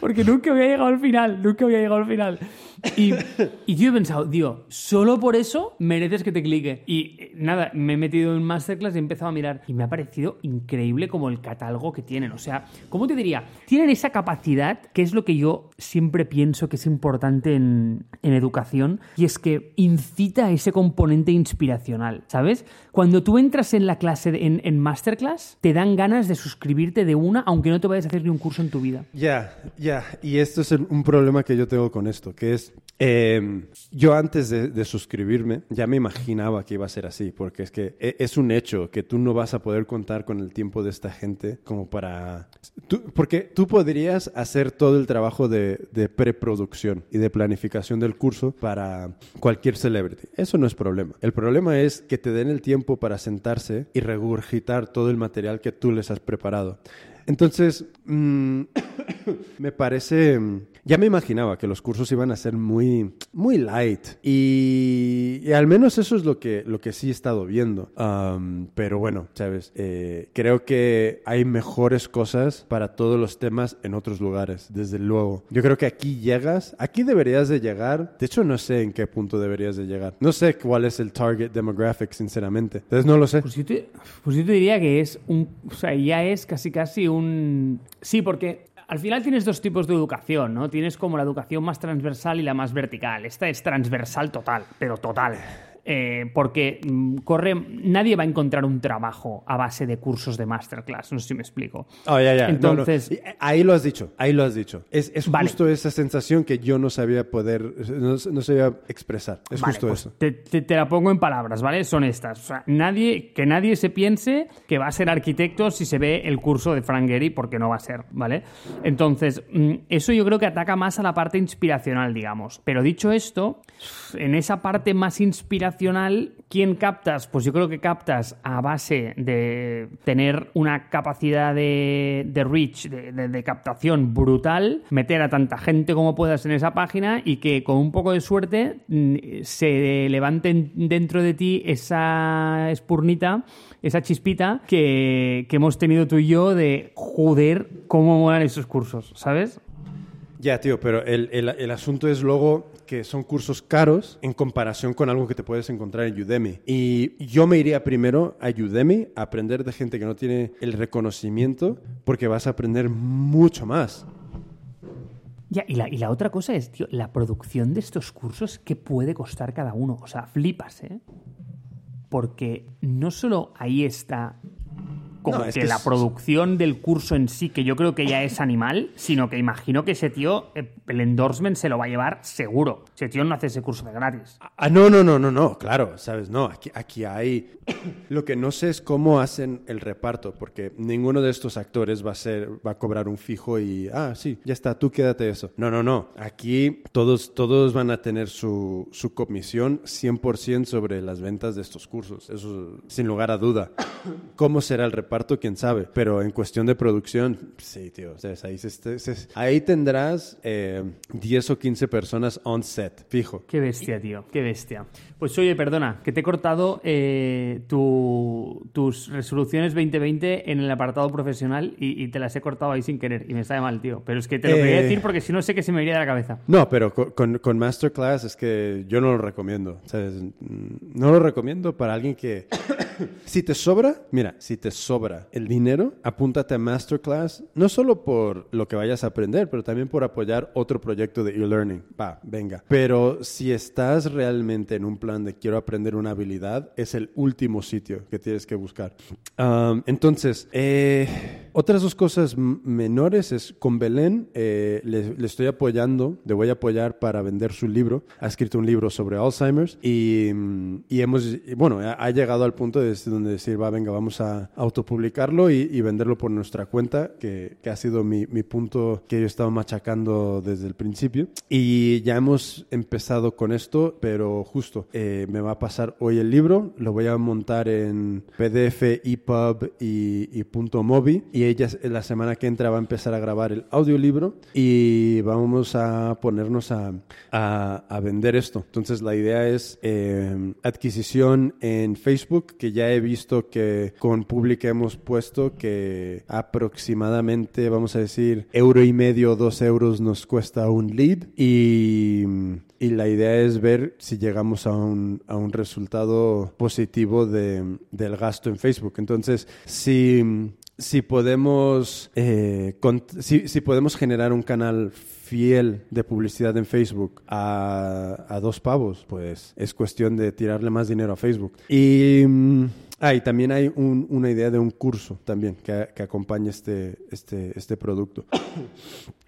porque nunca había llegado al final, nunca había llegado al final. Y, y yo he pensado, tío, solo por eso mereces que te clique. Y eh, nada, me he metido en Masterclass y he empezado a mirar. Y me ha parecido increíble como el catálogo que tienen. O sea, ¿cómo te diría? Tienen esa capacidad, que es lo que yo siempre pienso que es importante en, en educación, y es que incita a ese componente inspiracional, ¿sabes? Cuando tú entras en la clase, de- en, en Masterclass, te dan ganas de suscribirte de una, aunque no te vayas a hacer ni un curso en tu vida. Ya, ya. Y esto es un problema que yo tengo con esto, que es, eh, yo antes de, de suscribirme ya me imaginaba que iba a ser así, porque es que e- es un hecho que tú no vas a poder contar con el tiempo de esta gente como para... tú- porque tú podrías hacer todo el trabajo de, de preproducción y de planificación del curso para cualquier celebrity. Eso no es problema. El problema es que te den el tiempo para sentarse y regurgitar todo el material que tú les has preparado. Entonces, mm, <coughs> me parece... Ya me imaginaba que los cursos iban a ser muy, muy light. Y, al menos eso es lo que, lo que sí he estado viendo. Pero bueno, ¿sabes? Eh, creo que hay mejores cosas para todos los temas en otros lugares, desde luego. Yo creo que aquí llegas, aquí deberías de llegar. De hecho, no sé en qué punto deberías de llegar. No sé cuál es el target demographic, sinceramente. Entonces, no lo sé. Pues yo, te, pues yo te diría que es un. O sea, ya es casi casi un. Sí, porque al final tienes dos tipos de educación, ¿no? Tienes como la educación más transversal y la más vertical. Esta es transversal total, pero total. Eh, porque mm, corre. Nadie va a encontrar un trabajo a base de cursos de masterclass. No sé si me explico. Oh, ya, ya. No, no. Entonces- eh, Ahí lo has dicho, ahí lo has dicho. Es, es Vale. justo esa sensación que yo no sabía poder, no, no sabía expresar. Es Vale, justo pues eso. Te, te- te la pongo en palabras, ¿vale? Son estas. O sea, nadie, que nadie se piense que va a ser arquitecto si se ve el curso de Frank Gehry, porque no va a ser, ¿vale? Entonces, mm, eso yo creo que ataca más a la parte inspiracional, digamos. Pero dicho esto, en esa parte más inspiracional, ¿quién captas? Pues yo creo que captas a base de tener una capacidad de, reach, de, captación brutal, meter a tanta gente como puedas en esa página y que con un poco de suerte mm, se levante dentro de ti esa espurnita, esa chispita que, hemos tenido tú y yo de joder, cómo molan esos cursos, ¿sabes? Ya, tío, pero el asunto es luego que son cursos caros en comparación con algo que te puedes encontrar en Udemy. Y yo me iría primero a Udemy a aprender de gente que no tiene el reconocimiento porque vas a aprender mucho más. Ya, y la, y la otra cosa es, tío, la producción de estos cursos, ¿qué puede costar cada uno? O sea, flipas, ¿eh? Porque no solo ahí está como No, es que, que la es- producción del curso en sí, que yo creo que ya es animal, sino que imagino que ese tío, eh, el endorsement se lo va a llevar seguro. Ese tío no hace ese curso de gratis. Ah, no, no, no, no, no, claro, sabes, no, aquí, aquí hay... Lo que no sé es cómo hacen el reparto, porque ninguno de estos actores va a ser, va a cobrar un fijo y, ah, sí, ya está, tú quédate eso. No, no, no, aquí todos, todos van a tener su, su comisión 100% sobre las ventas de estos cursos, eso sin lugar a duda. ¿Cómo será el reparto? Quién sabe, pero en cuestión de producción, sí, tío, ¿sabes? Ahí, se- se- se- ahí tendrás eh, 10 o 15 personas on set, fijo. Qué bestia, tío, qué bestia. Pues oye, perdona, que te he cortado eh, tu- tus resoluciones 2020 en el apartado profesional y, y te las he cortado ahí sin querer y me sabe mal, tío. Pero es que te lo Eh. quería decir porque si no sé que se me iría de la cabeza. No, pero co- con, con Masterclass es que yo no lo recomiendo. ¿sabes? Mm, No lo recomiendo para alguien que... <coughs> si te sobra, mira, si te sobra el dinero, apúntate a Masterclass, no solo por lo que vayas a aprender, pero también por apoyar otro proyecto de e-learning. Va, venga. Pero si estás realmente en un plan de quiero aprender una habilidad, es el último sitio que tienes que buscar. Um, entonces, eh, otras dos cosas menores es con Belén, eh, le, le estoy apoyando, le voy a apoyar para vender su libro. Ha escrito un libro sobre Alzheimer's y, mm, y hemos, bueno, ha, ha llegado al punto de donde decir, va, venga, vamos a autopublicarlo y, y venderlo por nuestra cuenta, que, que ha sido mi, mi punto que yo he estado machacando desde el principio. Y ya hemos empezado con esto, pero justo eh, me va a pasar hoy el libro, lo voy a montar en PDF, EPUB y, y punto .mobi y ella la semana que entra va a empezar a grabar el audiolibro y vamos a ponernos a, a, a vender esto. Entonces la idea es eh, adquisición en Facebook, que ya he visto que con Public hemos puesto que aproximadamente, vamos a decir, euro y medio, dos euros nos cuesta un lead y, y la idea es ver si llegamos a un, a un resultado positivo de, del gasto en Facebook. Entonces, si si podemos, eh, si, si, podemos generar un canal fiel de publicidad en Facebook a, a, dos pavos, pues es cuestión de tirarle más dinero a Facebook. Y Ah, y también hay un, una idea de un curso también que, que acompaña este, este, este producto.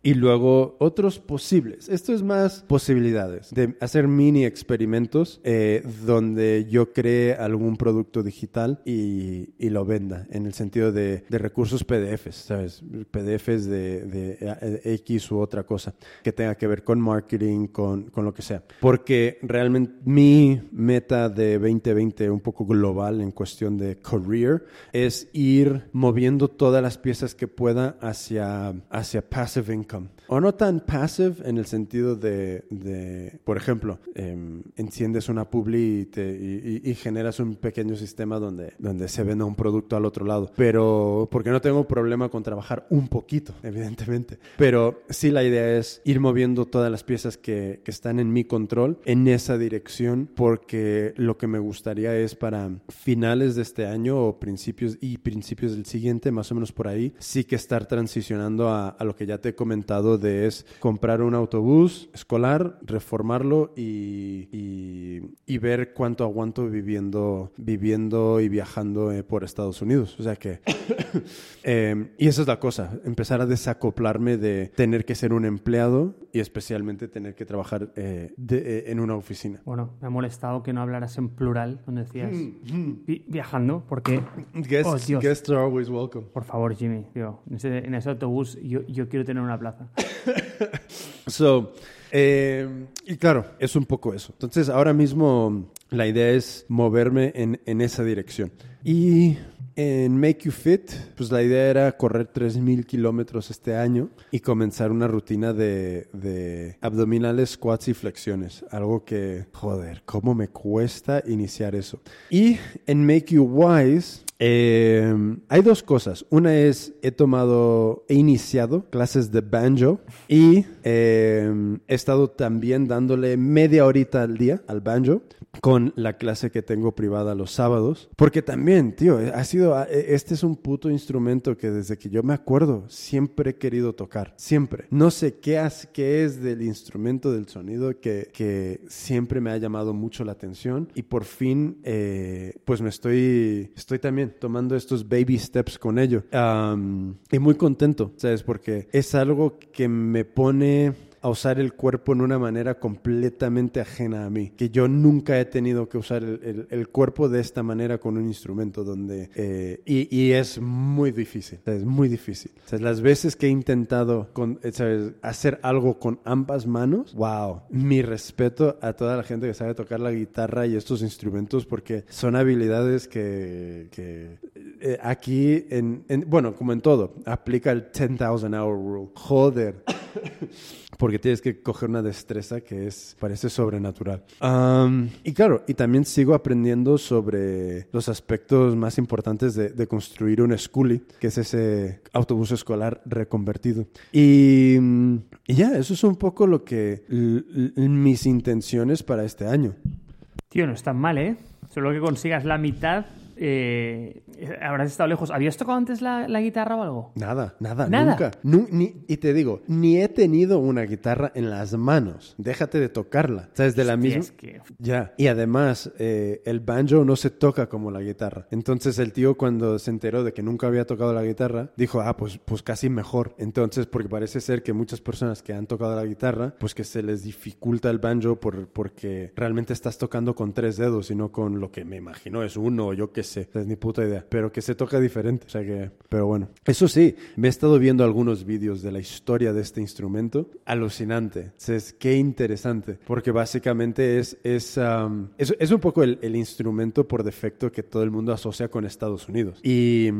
y luego otros posibles. Esto es más posibilidades de hacer mini experimentos eh, donde yo cree algún producto digital y, y, lo venda en el sentido de, de recursos PDFs, ¿sabes? PDFs de, de, X u otra cosa que tenga que ver con marketing, con, con lo que sea. Porque realmente mi meta de 2020 un poco global en cuestión de career es ir moviendo todas las piezas que pueda hacia, hacia passive income. O no tan passive en el sentido de, de por ejemplo, eh, enciendes una publi y, te, y, y, generas un pequeño sistema donde, donde se venda un producto al otro lado. Pero, porque no tengo problema con trabajar un poquito, evidentemente. Pero sí la idea es ir moviendo todas las piezas que, que están en mi control en esa dirección, porque lo que me gustaría es para finales de este año o principios y principios del siguiente, más o menos por ahí, sí que estar transicionando a, a lo que ya te he comentado de es comprar un autobús escolar, reformarlo y, y, y ver cuánto aguanto viviendo, viviendo y viajando eh, por Estados Unidos. O sea que, <coughs> eh, y esa es la cosa, empezar a desacoplarme de tener que ser un empleado y especialmente tener que trabajar eh, de, eh, en una oficina. Bueno, me ha molestado que no hablaras en plural, donde decías vi viajando, porque... Guests, oh, guests are always welcome. Por favor, Jimmy, tío, en, ese, en ese autobús yo, yo quiero tener una plaza. <coughs> so, eh, y claro, es un poco eso. Entonces, ahora mismo la idea es moverme en, en esa dirección. Y en Make You Fit, pues la idea era correr 3.000 kilómetros este año y comenzar una rutina de, de, abdominales, squats y flexiones. Algo que, joder, cómo me cuesta iniciar eso. Y en Make You Wise, eh, hay dos cosas. Una es, he tomado, he iniciado clases de banjo y eh, he estado también dándole media horita al día al banjo con la clase que tengo privada los sábados. Porque también, tío, ha sido, este es un puto instrumento que desde que yo me acuerdo siempre he querido tocar. Siempre. No sé qué, has, qué es del instrumento, del sonido que, que siempre me ha llamado mucho la atención y por fin, eh, pues me estoy, estoy también tomando estos baby steps con ello. Y muy contento, ¿sabes? Porque es algo que me pone a usar el cuerpo en una manera completamente ajena a mí, que yo nunca he tenido que usar el, el, el cuerpo de esta manera con un instrumento donde... Eh, y, y, es muy difícil, es muy difícil. O sea, las veces que he intentado con, ¿sabes? hacer algo con ambas manos, wow, mi respeto a toda la gente que sabe tocar la guitarra y estos instrumentos porque son habilidades que, que eh, aquí, en, en, bueno, como en todo, aplica el 10,000 hour rule. Joder. Porque tienes que coger una destreza que es parece sobrenatural. Um, y claro, y también sigo aprendiendo sobre los aspectos más importantes de, de, construir un schoolie, que es ese autobús escolar reconvertido. Y, y ya, eso es un poco lo que mis intenciones para este año. Tío, no es tan mal, ¿eh? Solo que consigas la mitad eh, habrás estado lejos. ¿Habías tocado antes la, la, guitarra o algo? Nada, nada, ¿Nada? nunca. Nu ni, y te digo, ni he tenido una guitarra en las manos. Déjate de tocarla. ¿Sabes? De la misma. Es que... Ya. Y además, eh, el banjo no se toca como la guitarra. Entonces el tío, cuando se enteró de que nunca había tocado la guitarra, dijo, ah, pues, pues casi mejor. Entonces, porque parece ser que muchas personas que han tocado la guitarra, pues que se les dificulta el banjo por, porque realmente estás tocando con tres dedos y no con lo que me imagino es uno o yo que sé, es ni puta idea, pero que se toca diferente, o sea que, pero bueno. Eso sí, me he estado viendo algunos vídeos de la historia de este instrumento, alucinante, es qué interesante, porque básicamente es, es, um, es, es, un poco el, el instrumento por defecto que todo el mundo asocia con Estados Unidos. Y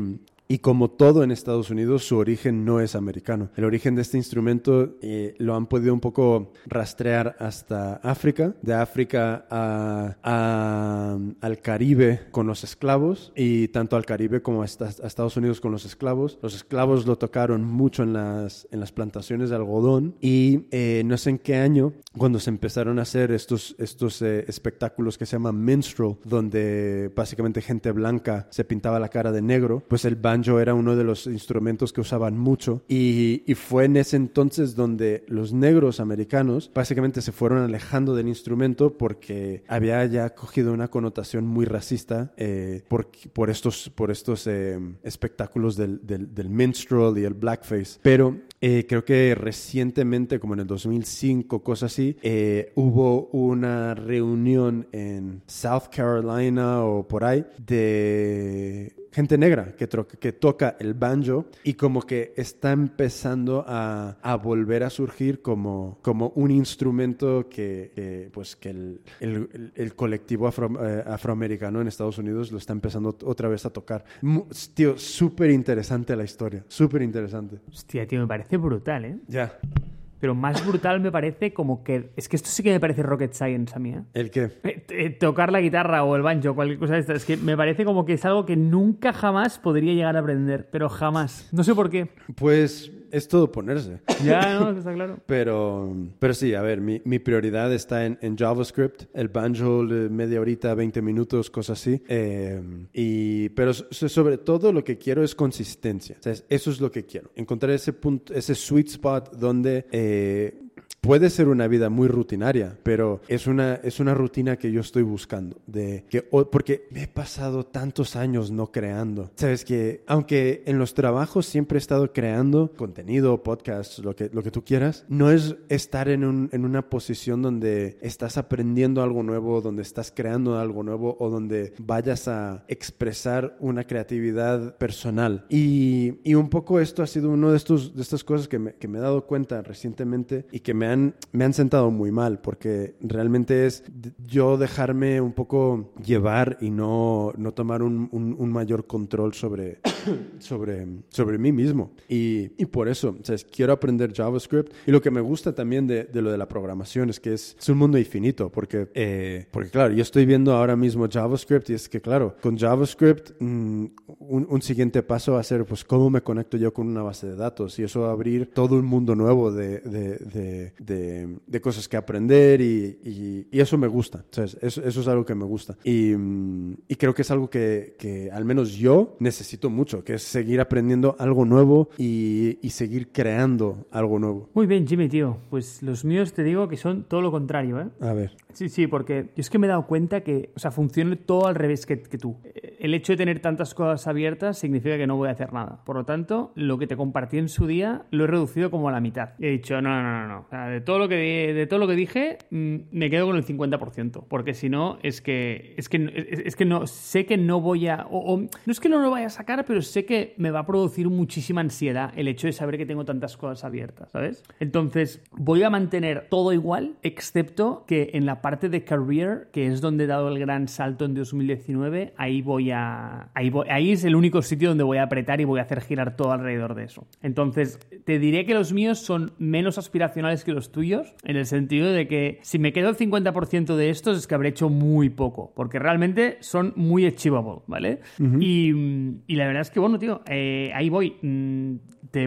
Y como todo en Estados Unidos, su origen no es americano. El origen de este instrumento eh, lo han podido un poco rastrear hasta África, de África a, a- al Caribe con los esclavos y tanto al Caribe como a, esta- a Estados Unidos con los esclavos. Los esclavos lo tocaron mucho en las, en las plantaciones de algodón y eh, no sé en qué año, cuando se empezaron a hacer estos, estos eh, espectáculos que se llaman minstrel, donde básicamente gente blanca se pintaba la cara de negro, pues el banjo era uno de los instrumentos que usaban mucho y, y fue en ese entonces donde los negros americanos básicamente se fueron alejando del instrumento porque había ya cogido una connotación muy racista eh, por, por estos, por estos eh, espectáculos del, del, del minstrel y el blackface. Pero eh, creo que recientemente, como en el 2005, cosas así, eh, hubo una reunión en South Carolina o por ahí de gente negra que, que toca el banjo y como que está empezando a, a volver a surgir como, como un instrumento que, que, pues que el, el- el- colectivo afro- eh, afroamericano en Estados Unidos lo está empezando otra vez a tocar. Mu- Tío, súper interesante la historia, súper interesante. Hostia, tío, me parece brutal, ¿eh? Ya. Pero más brutal me parece como que... Es que esto sí que me parece rocket science a mí, ¿eh? ¿El qué? Eh, eh, Tocar la guitarra o el banjo o cualquier cosa de esta. Es que me parece como que es algo que nunca jamás podría llegar a aprender. Pero jamás. No sé por qué. Pues es todo ponerse. Ya, ¿no? Está claro. Pero, pero sí, a ver, mi, mi prioridad está en, en JavaScript, el banjo de media horita, 20 minutos, cosas así. Eh, y, pero so- sobre todo lo que quiero es consistencia. O sea, es- eso es lo que quiero. Encontrar ese punto, ese sweet spot donde eh, puede ser una vida muy rutinaria, pero es una, es una rutina que yo estoy buscando. De que, porque me he pasado tantos años no creando. Sabes que, aunque en los trabajos siempre he estado creando contenido, podcasts, lo que, lo que tú quieras, no es estar en, un- en una posición donde estás aprendiendo algo nuevo, donde estás creando algo nuevo o donde vayas a expresar una creatividad personal. Y, y un poco esto ha sido uno de, estos, de estas cosas que me, que me he dado cuenta recientemente y que me han, me han sentado muy mal, porque realmente es yo dejarme un poco llevar y no, no tomar un- un mayor control sobre, <coughs> sobre, sobre mí mismo. Y, y por eso, quiero aprender JavaScript. Y lo que me gusta también de, de lo de la programación es que es, es un mundo infinito, porque, eh, porque claro, yo estoy viendo ahora mismo JavaScript y es que, claro, con JavaScript mm, un, un siguiente paso va a ser, pues, cómo me conecto yo con una base de datos y eso va a abrir todo un mundo nuevo de, de, de, de- cosas que aprender y, y- y eso me gusta, ¿sabes? Eso, eso es algo que me gusta. Y, mm, y creo que es algo que, que al menos yo necesito mucho, que es seguir aprendiendo algo nuevo y, y seguir creando algo nuevo. Muy bien, Jimmy, tío. Pues los míos te digo que son todo lo contrario, ¿eh? A ver. Sí, sí, porque yo es que me he dado cuenta que, o sea, funciona todo al revés que, que tú. Eh, El hecho de tener tantas cosas abiertas significa que no voy a hacer nada. Por lo tanto, lo que te compartí en su día lo he reducido como a la mitad. He dicho, no, no, no, no. De todo lo que de todo lo que dije, mm, me quedo con el 50%, porque si no es que es que es, que no sé que no voy a o- no es que no lo vaya a sacar, pero sé que me va a producir muchísima ansiedad el hecho de saber que tengo tantas cosas abiertas, ¿sabes? Entonces, voy a mantener todo igual, excepto que en la parte de career, que es donde he dado el gran salto en 2019, ahí voy a ahí voy- ahí es el único sitio donde voy a apretar y voy a hacer girar todo alrededor de eso. Entonces, te diré que los míos son menos aspiracionales que los tuyos, en el sentido de que si me quedo el 50% de estos es que habré hecho muy poco, porque realmente son muy achievable, ¿vale? y, mm, y la verdad es que, bueno, tío, eh, ahí voy.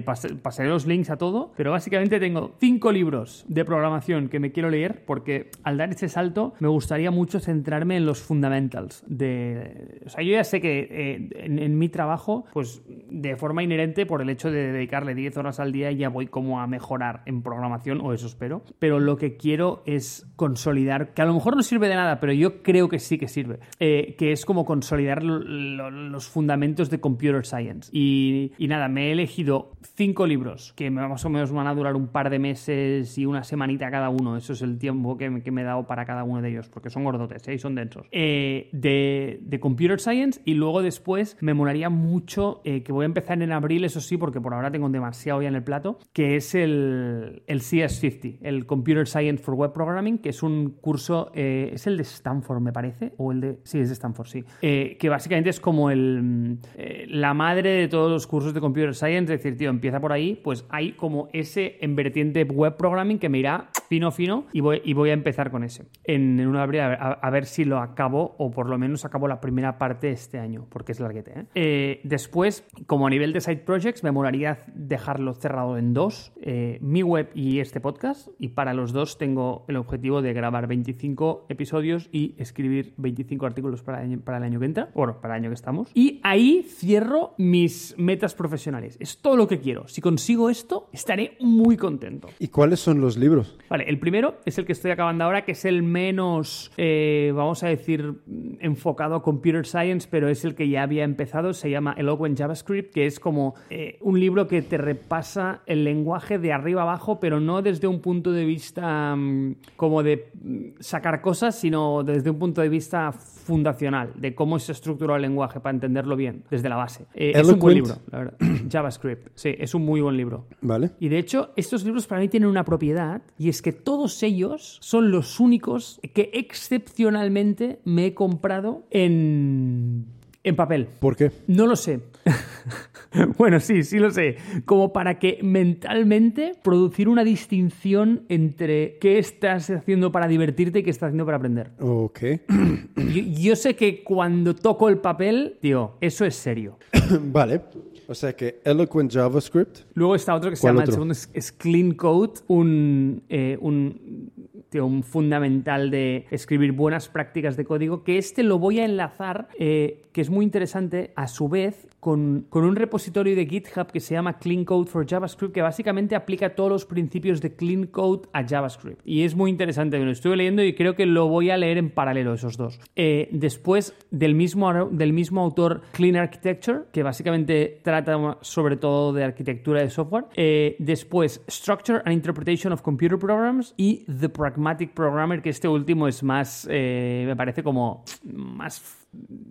Pasaré los links a todo, pero básicamente tengo cinco libros de programación que me quiero leer porque al dar ese salto me gustaría mucho centrarme en los fundamentals. O sea, yo ya sé que eh, en, mi trabajo, pues de forma inherente, por el hecho de dedicarle 10 horas al día, ya voy como a mejorar en programación, o eso espero. Pero lo que quiero es consolidar, que a lo mejor no sirve de nada, pero yo creo que sí que sirve, eh, que es como consolidar lo- lo- los fundamentos de computer science. Y nada, me he elegido cinco libros que más o menos van a durar un par de meses y una semanita cada uno. Eso es el tiempo que me, que me he dado para cada uno de ellos, porque son gordotes ¿eh? y son densos. Eh, de, de Computer Science y luego después me molaría mucho, eh, que voy a empezar en abril, eso sí, porque por ahora tengo demasiado ya en el plato, que es el, el CS50, el Computer Science for Web Programming, que es un curso, eh, es el de Stanford, me parece, o el de, sí, es de Stanford, sí, Eh, que básicamente es como el, eh, la madre de todos los cursos de Computer Science, es decir, tío, empieza por ahí, pues hay como ese en vertiente Web Programming que me irá fino, fino, y voy, y voy a empezar con ese. En, una abril, a ver, si lo acabo, o por lo menos acabo la primera parte este año, porque es larguete. ¿eh? Eh, después, como a nivel de side projects, me molaría dejarlo cerrado en dos, eh, mi web y este podcast, y para los dos tengo el objetivo de grabar 25 episodios y escribir 25 artículos para el año, que entra, bueno, para el año que estamos. Y ahí cierro mis metas profesionales. Es todo lo que quiero. Si consigo esto, estaré muy contento. ¿Y cuáles son los libros? El primero es el que estoy acabando ahora, que es el menos, eh, vamos a decir, enfocado a computer science, pero es el que ya había empezado. Se llama Eloquent JavaScript, que es como eh, un libro que te repasa el lenguaje de arriba abajo, pero no desde un punto de vista mm, como de mm, sacar cosas, sino desde un punto de vista fundacional, de cómo se estructura el lenguaje para entenderlo bien, desde la base. Eh, es un buen libro, la verdad. <clears throat> JavaScript, sí, es un muy buen libro. ¿Vale? Y de hecho, estos libros para mí tienen una propiedad, y es que todos ellos son los únicos que excepcionalmente me he comprado en, en papel. ¿Por qué? No lo sé. <laughs> bueno, sí, sí lo sé. Como para que mentalmente producir una distinción entre qué estás haciendo para divertirte y qué estás haciendo para aprender. Ok. <clears throat> Yo, yo sé que cuando toco el papel, tío, eso es serio. <coughs> vale. O sea que Eloquent JavaScript. Luego está otro que se ¿Cuál llama, otro? el segundo es, es Clean Code, un, eh, un, un fundamental de escribir buenas prácticas de código, que este lo voy a enlazar, eh, que es muy interesante, a su vez, con, un repositorio de GitHub que se llama Clean Code for JavaScript, que básicamente aplica todos los principios de Clean Code a JavaScript. Y es muy interesante, lo estuve leyendo y creo que lo voy a leer en paralelo, esos dos. Eh, después, del mismo, del mismo autor, Clean Architecture, que básicamente trata sobre todo de arquitectura de software. Eh, después, Structure and Interpretation of Computer Programs y The Pragmatic Programmer, que este último es más, eh, me parece como más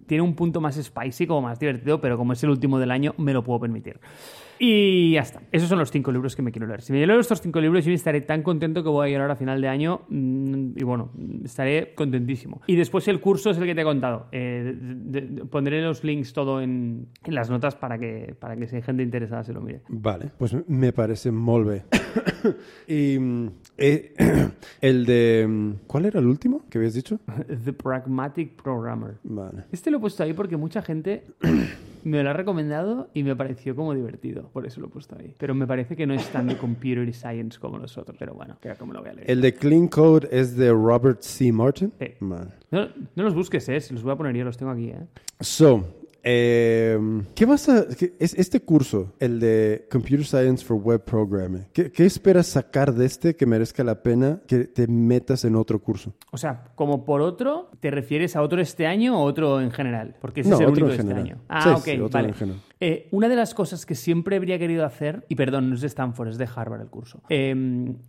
tiene un punto más spicy, como más divertido, pero como es el último del año, me lo puedo permitir. Y ya está. Esos son los cinco libros que me quiero leer. Si me leo estos cinco libros, yo estaré tan contento que voy a llorar a final de año. mm, Y bueno, estaré contentísimo. Y después el curso es el que te he contado. Eh, de- de- pondré los links todo en, en las notas para que, para que si hay gente interesada se lo mire. Vale. Pues me parece molt bé. <coughs> y eh, <coughs> el de... mm, ¿Cuál era el último que habías dicho? <laughs> The Pragmatic Programmer. Vale. Este lo he puesto ahí porque mucha gente <coughs> me lo ha recomendado y me pareció como divertido. Por eso lo he puesto ahí. Pero me parece que no es tan de computer science como los otros. Pero bueno, que me lo voy a leer. El de Clean Code es de Robert C. Martin. Sí. No, no los busques, ¿eh? Si los voy a poner yo, los tengo aquí, ¿eh? So, eh, ¿qué vas a... qué- es, este curso, el de Computer Science for Web Programming, ¿qué, qué esperas sacar de este que merezca la pena que te metas en otro curso? O sea, como por otro, ¿te refieres a otro este año o otro en general? Porque ese No, es el otro único en de este general. año. Ah, Sí, ok, sí, otro vale. en general. Eh, una de las cosas que siempre habría querido hacer, y perdón, no es de Stanford, es de Harvard el curso. Eh,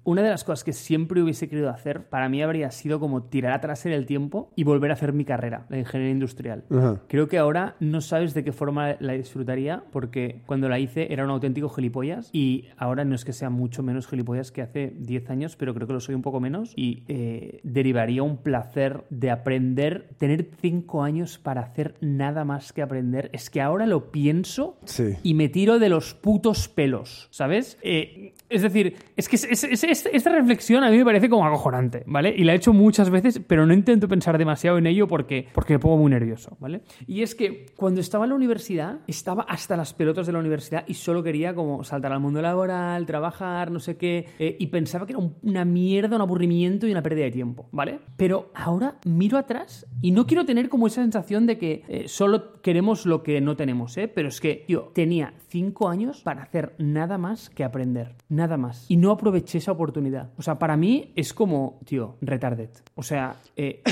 una de las cosas que siempre hubiese querido hacer, para mí habría sido como tirar atrás en el tiempo y volver a hacer mi carrera, la ingeniería industrial. Creo que ahora no sabes de qué forma la disfrutaría, porque cuando la hice era un auténtico gilipollas y ahora no es que sea mucho menos gilipollas que hace 10 años, pero creo que lo soy un poco menos y eh, derivaría un placer de aprender, tener 5 años para hacer nada más que aprender. Es que ahora lo pienso Sí. y me tiro de los putos pelos, ¿sabes? Eh, es decir, es que es- es- es- es- esta reflexión a mí me parece como acojonante, ¿vale? Y la he hecho muchas veces, pero no intento pensar demasiado en ello porque, porque me pongo muy nervioso, ¿vale? Y es que cuando estaba en la universidad, estaba hasta las pelotas de la universidad y solo quería como saltar al mundo laboral, trabajar, no sé qué, eh, y pensaba que era un- una mierda, un aburrimiento y una pérdida de tiempo, ¿vale? Pero ahora miro atrás y no quiero tener como esa sensación de que eh, solo queremos lo que no tenemos, ¿eh? Pero es que tío, tenía cinco años para hacer nada más que aprender. Nada más. Y no aproveché esa oportunidad. O sea, para mí es como, tío, retarded. O sea, eh,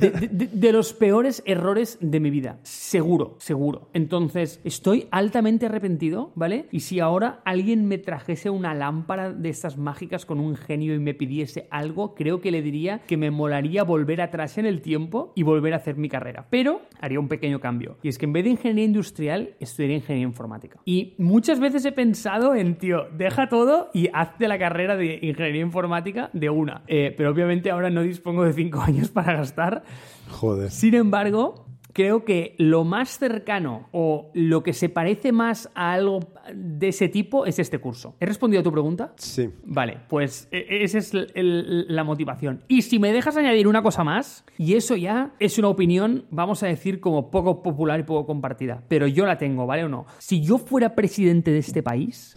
de, de- de los peores errores de mi vida. Seguro, seguro. Entonces, estoy altamente arrepentido, ¿vale? Y si ahora alguien me trajese una lámpara de estas mágicas con un genio y me pidiese algo, creo que le diría que me molaría volver atrás en el tiempo y volver a hacer mi carrera. Pero haría un pequeño cambio. Y es que en vez de ingeniería industrial, estudiaría ingeniería informática. Y muchas veces he pensado en, tío, deja todo y hazte la carrera de ingeniería informática de una. Eh, pero obviamente ahora no dispongo de cinco <laughs> años para gastar. Joder. Sin embargo, creo que lo más cercano o lo que se parece más a algo de ese tipo es este curso. ¿He respondido a tu pregunta? Sí. Vale, pues e- esa es el- el- la motivación. Y si me dejas añadir una cosa más, y eso ya es una opinión, vamos a decir, como poco popular y poco compartida, pero yo la tengo, ¿vale o no? Si yo fuera presidente de este país,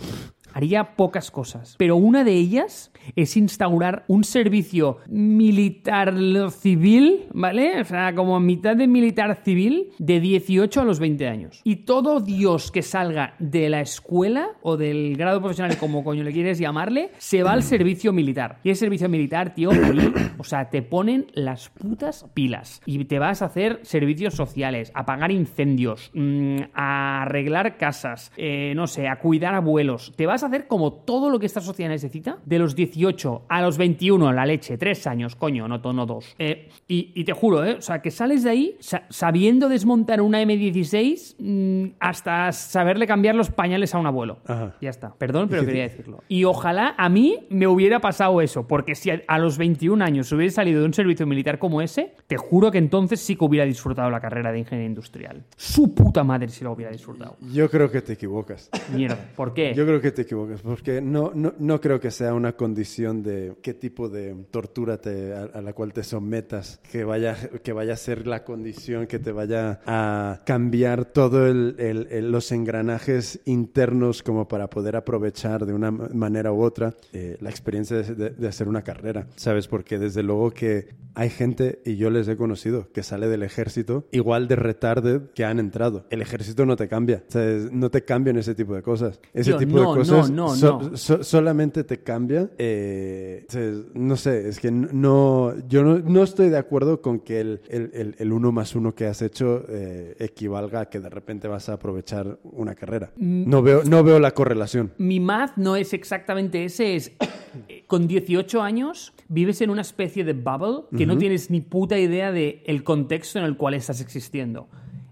haría pocas cosas, pero una de ellas es instaurar un servicio militar civil, ¿vale? O sea, como mitad de militar civil de 18 a los 20 años. Y todo Dios que salga de la escuela o del grado profesional, como coño le quieres llamarle, se va al <clears throat> servicio militar. Y el servicio militar, tío, ahí, o sea, te ponen las putas pilas. Y te vas a hacer servicios sociales, a pagar incendios, mm, a arreglar casas, eh, no sé, a cuidar abuelos. Te vas a hacer como todo lo que esta sociedad necesita de los 18 a los 21, la leche, tres años, coño, no, no dos. Eh, y, y te juro, ¿eh? O sea, que sales de ahí sa- sabiendo desmontar una M16 mm, hasta saberle cambiar los pañales a un abuelo. Ajá. Ya está. Perdón, pero quería decirlo. Y ojalá a mí me hubiera pasado eso, porque si a, a los 21 años hubiera salido de un servicio militar como ese, te juro que entonces sí que hubiera disfrutado la carrera de ingeniería industrial. Su puta madre si la hubiera disfrutado. Yo creo que te equivocas. Mierda. ¿Por qué? Yo creo que te equivocas, porque no, no, no creo que sea una condición de qué tipo de tortura te, a, a la cual te sometas, que vaya, que vaya a ser la condición que te vaya a cambiar todos los engranajes internos como para poder aprovechar de una ma- manera u otra eh, la experiencia de, hacer una carrera, ¿sabes? Porque desde luego que hay gente, y yo les he conocido, que sale del ejército igual de retarded que han entrado. El ejército no te cambia, ¿sabes? No te cambian ese tipo de cosas. Ese tipo no, de cosas no, no, so- no. so- solamente te cambia. eh, no sé, es que no, yo no, no estoy de acuerdo con que el, el, el- el uno más uno que has hecho eh, equivalga a que de repente vas a aprovechar una carrera. Mm. No veo, no veo la correlación. Mi math no es exactamente ese, es eh, con 18 años vives en una especie de bubble que no tienes ni puta idea de el contexto en el cual estás existiendo.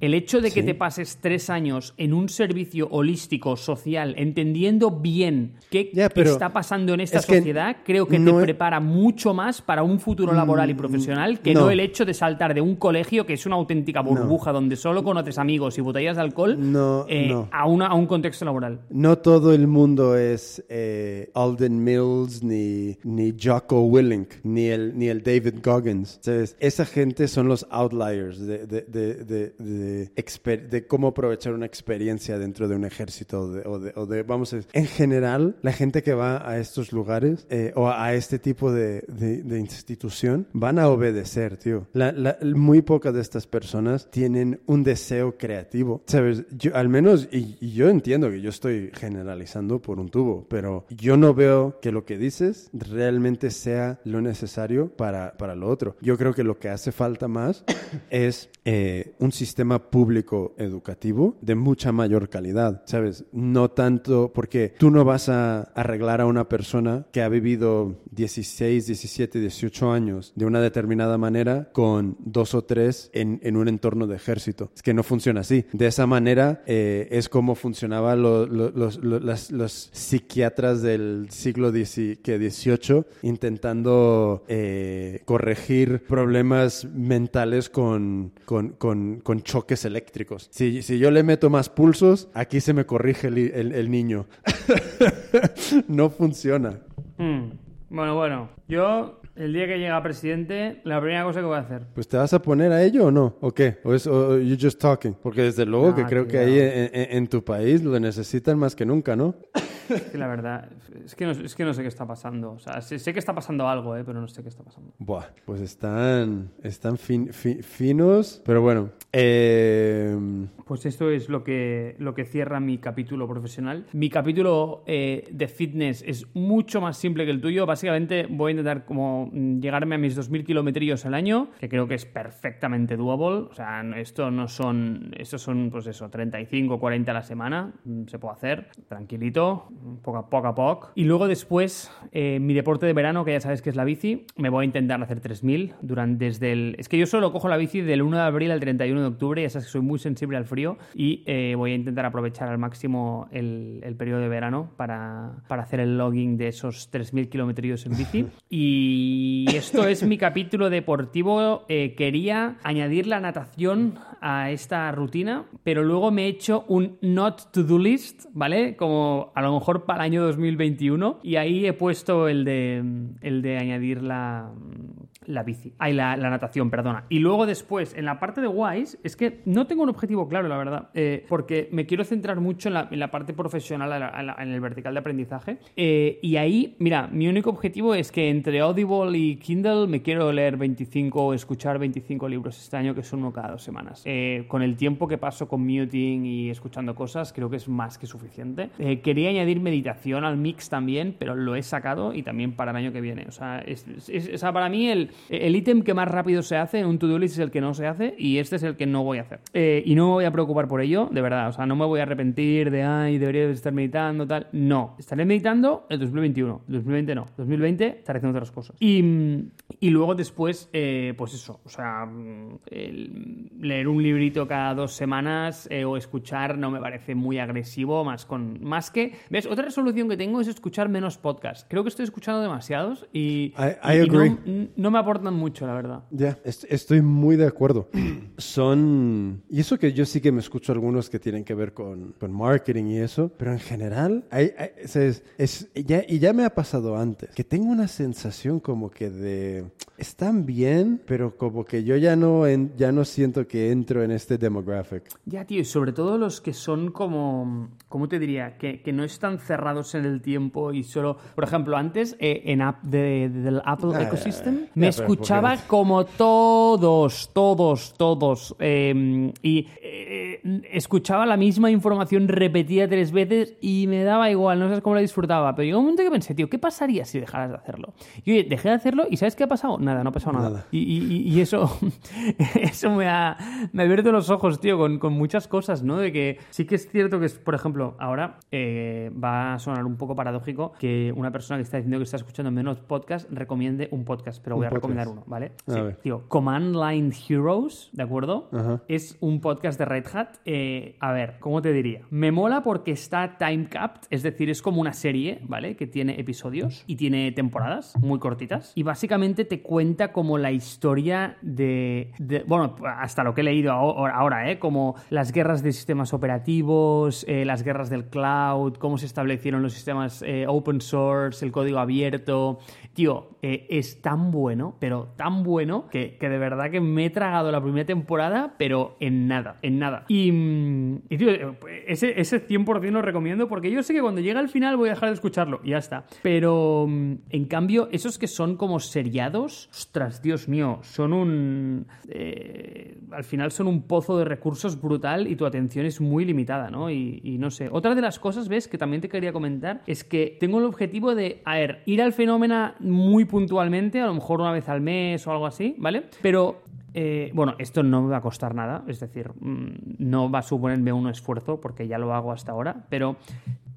El hecho de que Sí. te pases tres años en un servicio holístico, social, entendiendo bien qué está pasando en esta es sociedad, creo que no te es- prepara mucho más para un futuro laboral y profesional que no. no. el hecho de saltar de un colegio que es una auténtica burbuja donde solo conoces amigos y botellas de alcohol No, eh, no. A, una, a un contexto laboral. No todo el mundo es eh, Alden Mills, ni, ni Jocko Willink, ni el, ni el David Goggins. Esa gente son los outliers de, de, de, de, de de cómo aprovechar una experiencia dentro de un ejército o de, o de- o de- vamos a decir, en general, la gente que va a estos lugares eh, o a este tipo de institución van a obedecer, tío. La- la- muy pocas de estas personas tienen un deseo creativo, ¿sabes? Yo, al menos, y, y yo entiendo que yo estoy generalizando por un tubo, pero yo no veo que lo que dices realmente sea lo necesario para, para lo otro. Yo creo que lo que hace falta más <coughs> es eh, un sistema público educativo de mucha mayor calidad, ¿sabes? No tanto porque tú no vas a arreglar a una persona que ha vivido 16, 17, 18 años de una determinada manera con dos o tres en, en un entorno de ejército. Es que no funciona así. De esa manera eh, es como funcionaban lo- lo- los, los psiquiatras del siglo XVIII que 18 intentando eh, corregir problemas mentales con, con, con- con choques eléctricos. Si, si yo le meto más pulsos, aquí se me corrige el, el- el niño. <laughs> no funciona. Mm. Bueno, bueno. Yo, el día que llega presidente, la primera cosa que voy a hacer. Pues te vas a poner a ello o no? ¿O qué? ¿O es o you just talking? Porque desde luego No, que creo que ahí en, en- en tu país lo necesitan más que nunca, ¿no? Es que la verdad, es que no, es que no sé qué está pasando. O sea, sé, sé que está pasando algo, ¿eh? pero no sé qué está pasando. Buah, pues están, están fin- fi- finos, pero bueno. eh, Pues esto es lo que, lo que cierra mi capítulo profesional. Mi capítulo eh, de fitness es mucho más simple que el tuyo. Básicamente voy a intentar como mm, llegarme a mis 2.000 kilometrillos al año, que creo que es perfectamente doable. O sea, esto no son, estos son pues eso, 35, 40 a la semana. Mm, Se puede hacer tranquilito, poco a poco a poco. Y luego después, eh, mi deporte de verano, que ya sabes que es la bici, me voy a intentar hacer 3.000 durante desde el... Es que yo solo cojo la bici del 1 de abril al 31 de octubre, ya sabes que soy muy sensible al frío y eh, voy a intentar aprovechar al máximo el, el periodo de verano para, para hacer el logging de esos 3.000 kilometrillos en bici. <laughs> Y esto es mi capítulo deportivo. Eh, quería añadir la natación a esta rutina, pero luego me he hecho un not to do list, ¿vale? Como a lo mejor para el año 2021 y ahí he puesto el de, el de añadir la, la bici. Ay, la, la natación, perdona. Y luego después, en la parte de Wise, es que no tengo un objetivo claro, la verdad, eh, porque me quiero centrar mucho en la, parte profesional, en el vertical de aprendizaje. Eh, y ahí, mira, mi único objetivo es que entre Audible y Kindle me quiero leer 25 o escuchar 25 libros este año, que son uno cada dos semanas. Eh, con el tiempo que paso commuting y escuchando cosas, creo que es más que suficiente. Quería añadir meditación al mix también, pero lo he sacado y también para el año que viene. Es, es- es- o sea, para mí el el ítem que más rápido se hace en un to-do list es el que no se hace y este es el que no voy a hacer. Eh, y no me voy a preocupar por ello, de verdad. O sea, no me voy a arrepentir de, ay, debería estar meditando, tal. No, estaré meditando el 2021. El 2020 no. 2020 estaré haciendo otras cosas. Y, y luego después, eh, pues eso, o sea, el- leer un librito cada dos semanas eh, o escuchar no me parece muy agresivo, más con más que... ¿Ves? Otra resolución que tengo es escuchar menos podcasts. Creo que estoy escuchando demasiados y, I- I y- y no- agree. n- no me aportan mucho, la verdad. Ya, est- estoy muy de acuerdo. <clears throat> Son... Y eso que yo sí que me escucho algunos que tienen que ver con, con marketing y eso, pero en general, hay, hay- es, es- ya, y ya me ha pasado antes, que tengo una sensación como que de... Están bien, pero como que yo ya no, en- ya no siento que entro en este demographic. Ya, tío, y sobre todo los que son como, ¿cómo te diría? Que, que no están cerrados en el tiempo y solo, por ejemplo, antes eh, en app de, de- del Apple Ah, Ecosystem ya, me pero escuchaba porque- como todos, todos, todos eh, y eh, escuchaba la misma información repetida tres veces y me daba igual, no sabes cómo la disfrutaba, pero llegó un momento que pensé, tío, ¿qué pasaría si dejaras de hacerlo? Y oye, dejé de hacerlo y ¿sabes qué ha pasado? Nada, no ha pasado nada. Nada. Y, y- y eso, <laughs> eso me ha, me ha abierto los ojos, tío, con, con muchas cosas, ¿no? De que sí que es cierto que, por ejemplo, ahora eh, va a sonar un poco paradójico que una persona que está diciendo que está escuchando menos podcast recomiende un podcast, pero voy a podcast. Recomendar uno, ¿vale? Sí, tío, Command Line Heroes, ¿de acuerdo? Ajá. Es un podcast de Red Hat. Eh, a ver, ¿cómo te diría? Me mola porque está time capped, es decir, es como una serie, ¿vale? Que tiene episodios y tiene temporadas muy cortitas. Y básicamente te cuenta como la historia de, de- bueno, hasta lo que he leído aho- ahora, ¿eh? Como las guerras de sistemas operativos, eh, las guerras del cloud, cómo se establecieron los sistemas eh, open source, el código abierto. Tío, es tan bueno, pero tan bueno, que, que de verdad que me he tragado la primera temporada, pero en nada, en nada. Y, mm, y, tío, ese, ese 100% lo recomiendo porque yo sé que cuando llega al final voy a dejar de escucharlo y ya está. Pero, mm, en cambio, esos que son como seriados, ostras, Dios mío, son un... eh, al final son un pozo de recursos brutal y tu atención es muy limitada, ¿no? Y, y no sé. Otra de las cosas, ¿ves? Que también te quería comentar es que tengo el objetivo de, a ver, ir al fenómeno muy puntualmente, a lo mejor una vez al mes o algo así, ¿vale? Pero eh, bueno, esto no me va a costar nada, es decir, mm, no va a suponerme un esfuerzo porque ya lo hago hasta ahora, pero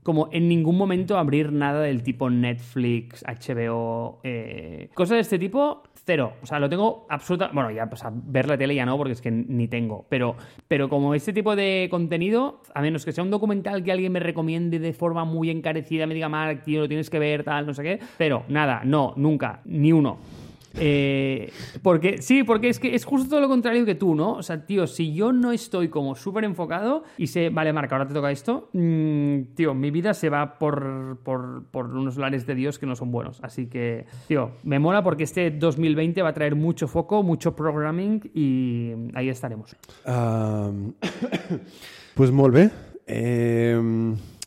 como en ningún momento abrir nada del tipo Netflix, HBO, eh, cosas de este tipo, cero. O sea, lo tengo absoluta. Bueno, ya, pues a ver la tele ya no, porque es que ni tengo. Pero, pero como este tipo de contenido, a menos que sea un documental que alguien me recomiende de forma muy encarecida, me diga, Mark, tío, lo tienes que ver, tal, no sé qué. Pero nada, no, nunca, ni uno. Eh, porque sí, porque es que es justo todo lo contrario que tú, ¿no? O sea, tío, si yo no estoy como súper enfocado y sé, vale, Marca, ahora te toca esto, mm, tío, mi vida se va por, por, por unos lares de Dios que no son buenos. Así que, tío, me mola porque este 2020 va a traer mucho foco, mucho programming y ahí estaremos. <coughs> Pues molt bé. Eh,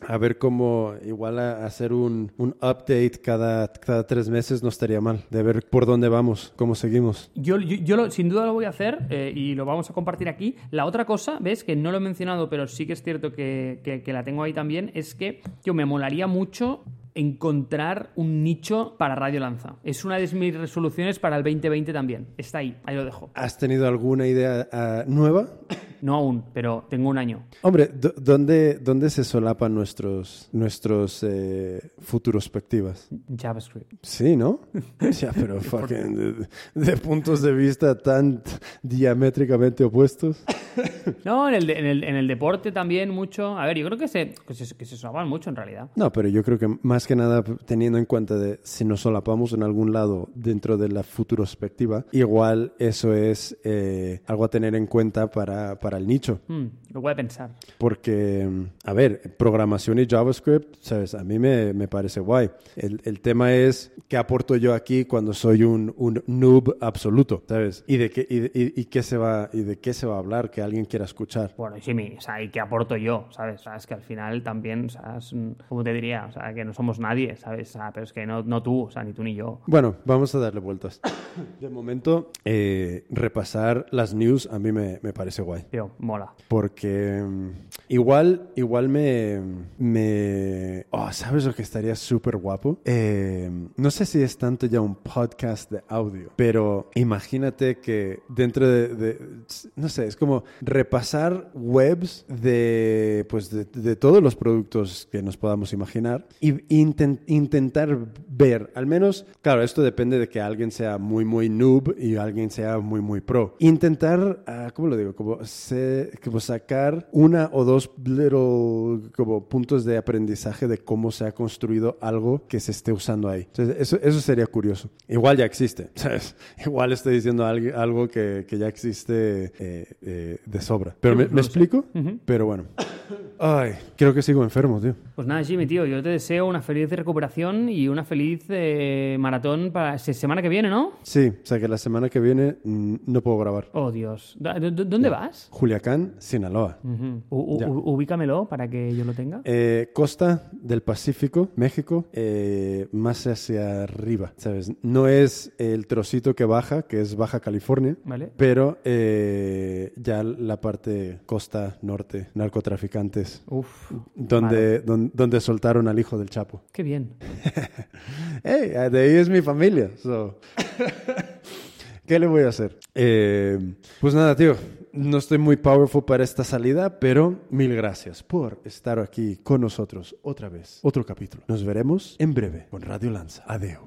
a ver cómo igual a hacer un, un update cada, cada tres meses no estaría mal, de ver por dónde vamos, cómo seguimos. Yo, yo, yo sin duda lo voy a hacer eh, y lo vamos a compartir aquí. La otra cosa, ves, que no lo he mencionado, pero sí que es cierto que, que- que la tengo ahí también, es que yo me molaría mucho encontrar un nicho para Radio Lanza. Es una de mis resoluciones para el 2020 también. Está ahí, ahí lo dejo. ¿Has tenido alguna idea ah, nueva? <coughs> No aún, pero tengo un año. Hombre, ¿dónde, ¿dónde se solapan nuestros, nuestros eh, futurospectivas? JavaScript. Sí, ¿no? <laughs> Ya, pero fucking de, de puntos de vista tan diamétricamente opuestos. <laughs> No, en el, de- en el, en el deporte también mucho. A ver, yo creo que se, que se, que se sonaban mucho en realidad. No, pero yo creo que más que nada teniendo en cuenta de si nos solapamos en algún lado dentro de la futurospectiva, igual eso es eh, algo a tener en cuenta para, para el nicho. Hmm, lo voy a pensar. Porque, mm, a ver, programación y JavaScript, ¿sabes? A mí me, me parece guay. El, el tema es qué aporto yo aquí cuando soy un, un noob absoluto, ¿sabes? ¿Y de, qué, y, y- y qué se va, ¿Y de qué se va a hablar que alguien quiera escuchar? Bueno, y sí, mi- o sea, ¿y qué aporto yo? ¿Sabes? O sea, es que al final también, o sea, es un- ¿cómo te diría? O sea, que no somos nadie, ¿sabes? Pero es que no, no tú, o sea, ni tú ni yo. Bueno, vamos a darle vueltas. De momento, eh, repasar las news a mí me, me parece guay. Tío, mola. Porque mm, igual, igual me, me... Oh, ¿sabes lo que estaría súper guapo? Eh, no sé si es tanto ya un podcast de audio, pero imagínate que dentro de... de- no sé, es como repasar webs de, pues de, de todos los productos que nos podamos imaginar y inten- intentar ver, al menos, claro, esto depende de que alguien sea muy, muy noob y alguien sea muy, muy pro. Intentar, ah, ¿cómo lo digo? Como, se- como sacar una o dos little, como puntos de aprendizaje de cómo se ha construido algo que se esté usando ahí. Entonces, eso, eso sería curioso. Igual ya existe, <laughs> ¿sabes? Igual estoy diciendo algo, que, que ya existe eh, eh, de sobra. Pero me, No ¿me lo sé. explico? Pero bueno. Ay, creo que sigo enfermo, tío. Pues nada, Jimmy, tío, yo te deseo una feliz recuperación y una feliz eh, maratón para se- semana que viene, ¿no? Sí, o sea que la semana que viene mm, no puedo grabar. Oh, Dios. ¿Dó- dó- ¿Dónde vas? Juliacán, Sinaloa. Ujú. U- u- Ya. u- ubícamelo para que yo lo tenga. Eh, costa del Pacífico, México, eh, más hacia arriba, ¿sabes? No es el trocito que baja, que es Baja California, ¿Vale? pero eh, ya la parte costa norte, narcotraficantes, Uf, donde, don- donde, soltaron al hijo del Chapo. Qué bien. <laughs> Hey, de ahí es mi familia. so. <laughs> ¿Qué le voy a hacer? Eh, pues nada, tío. No estoy muy powerful para esta salida, pero mil gracias por estar aquí con nosotros otra vez. Otro capítulo. Nos veremos en breve con Radio Lanza. Adeu.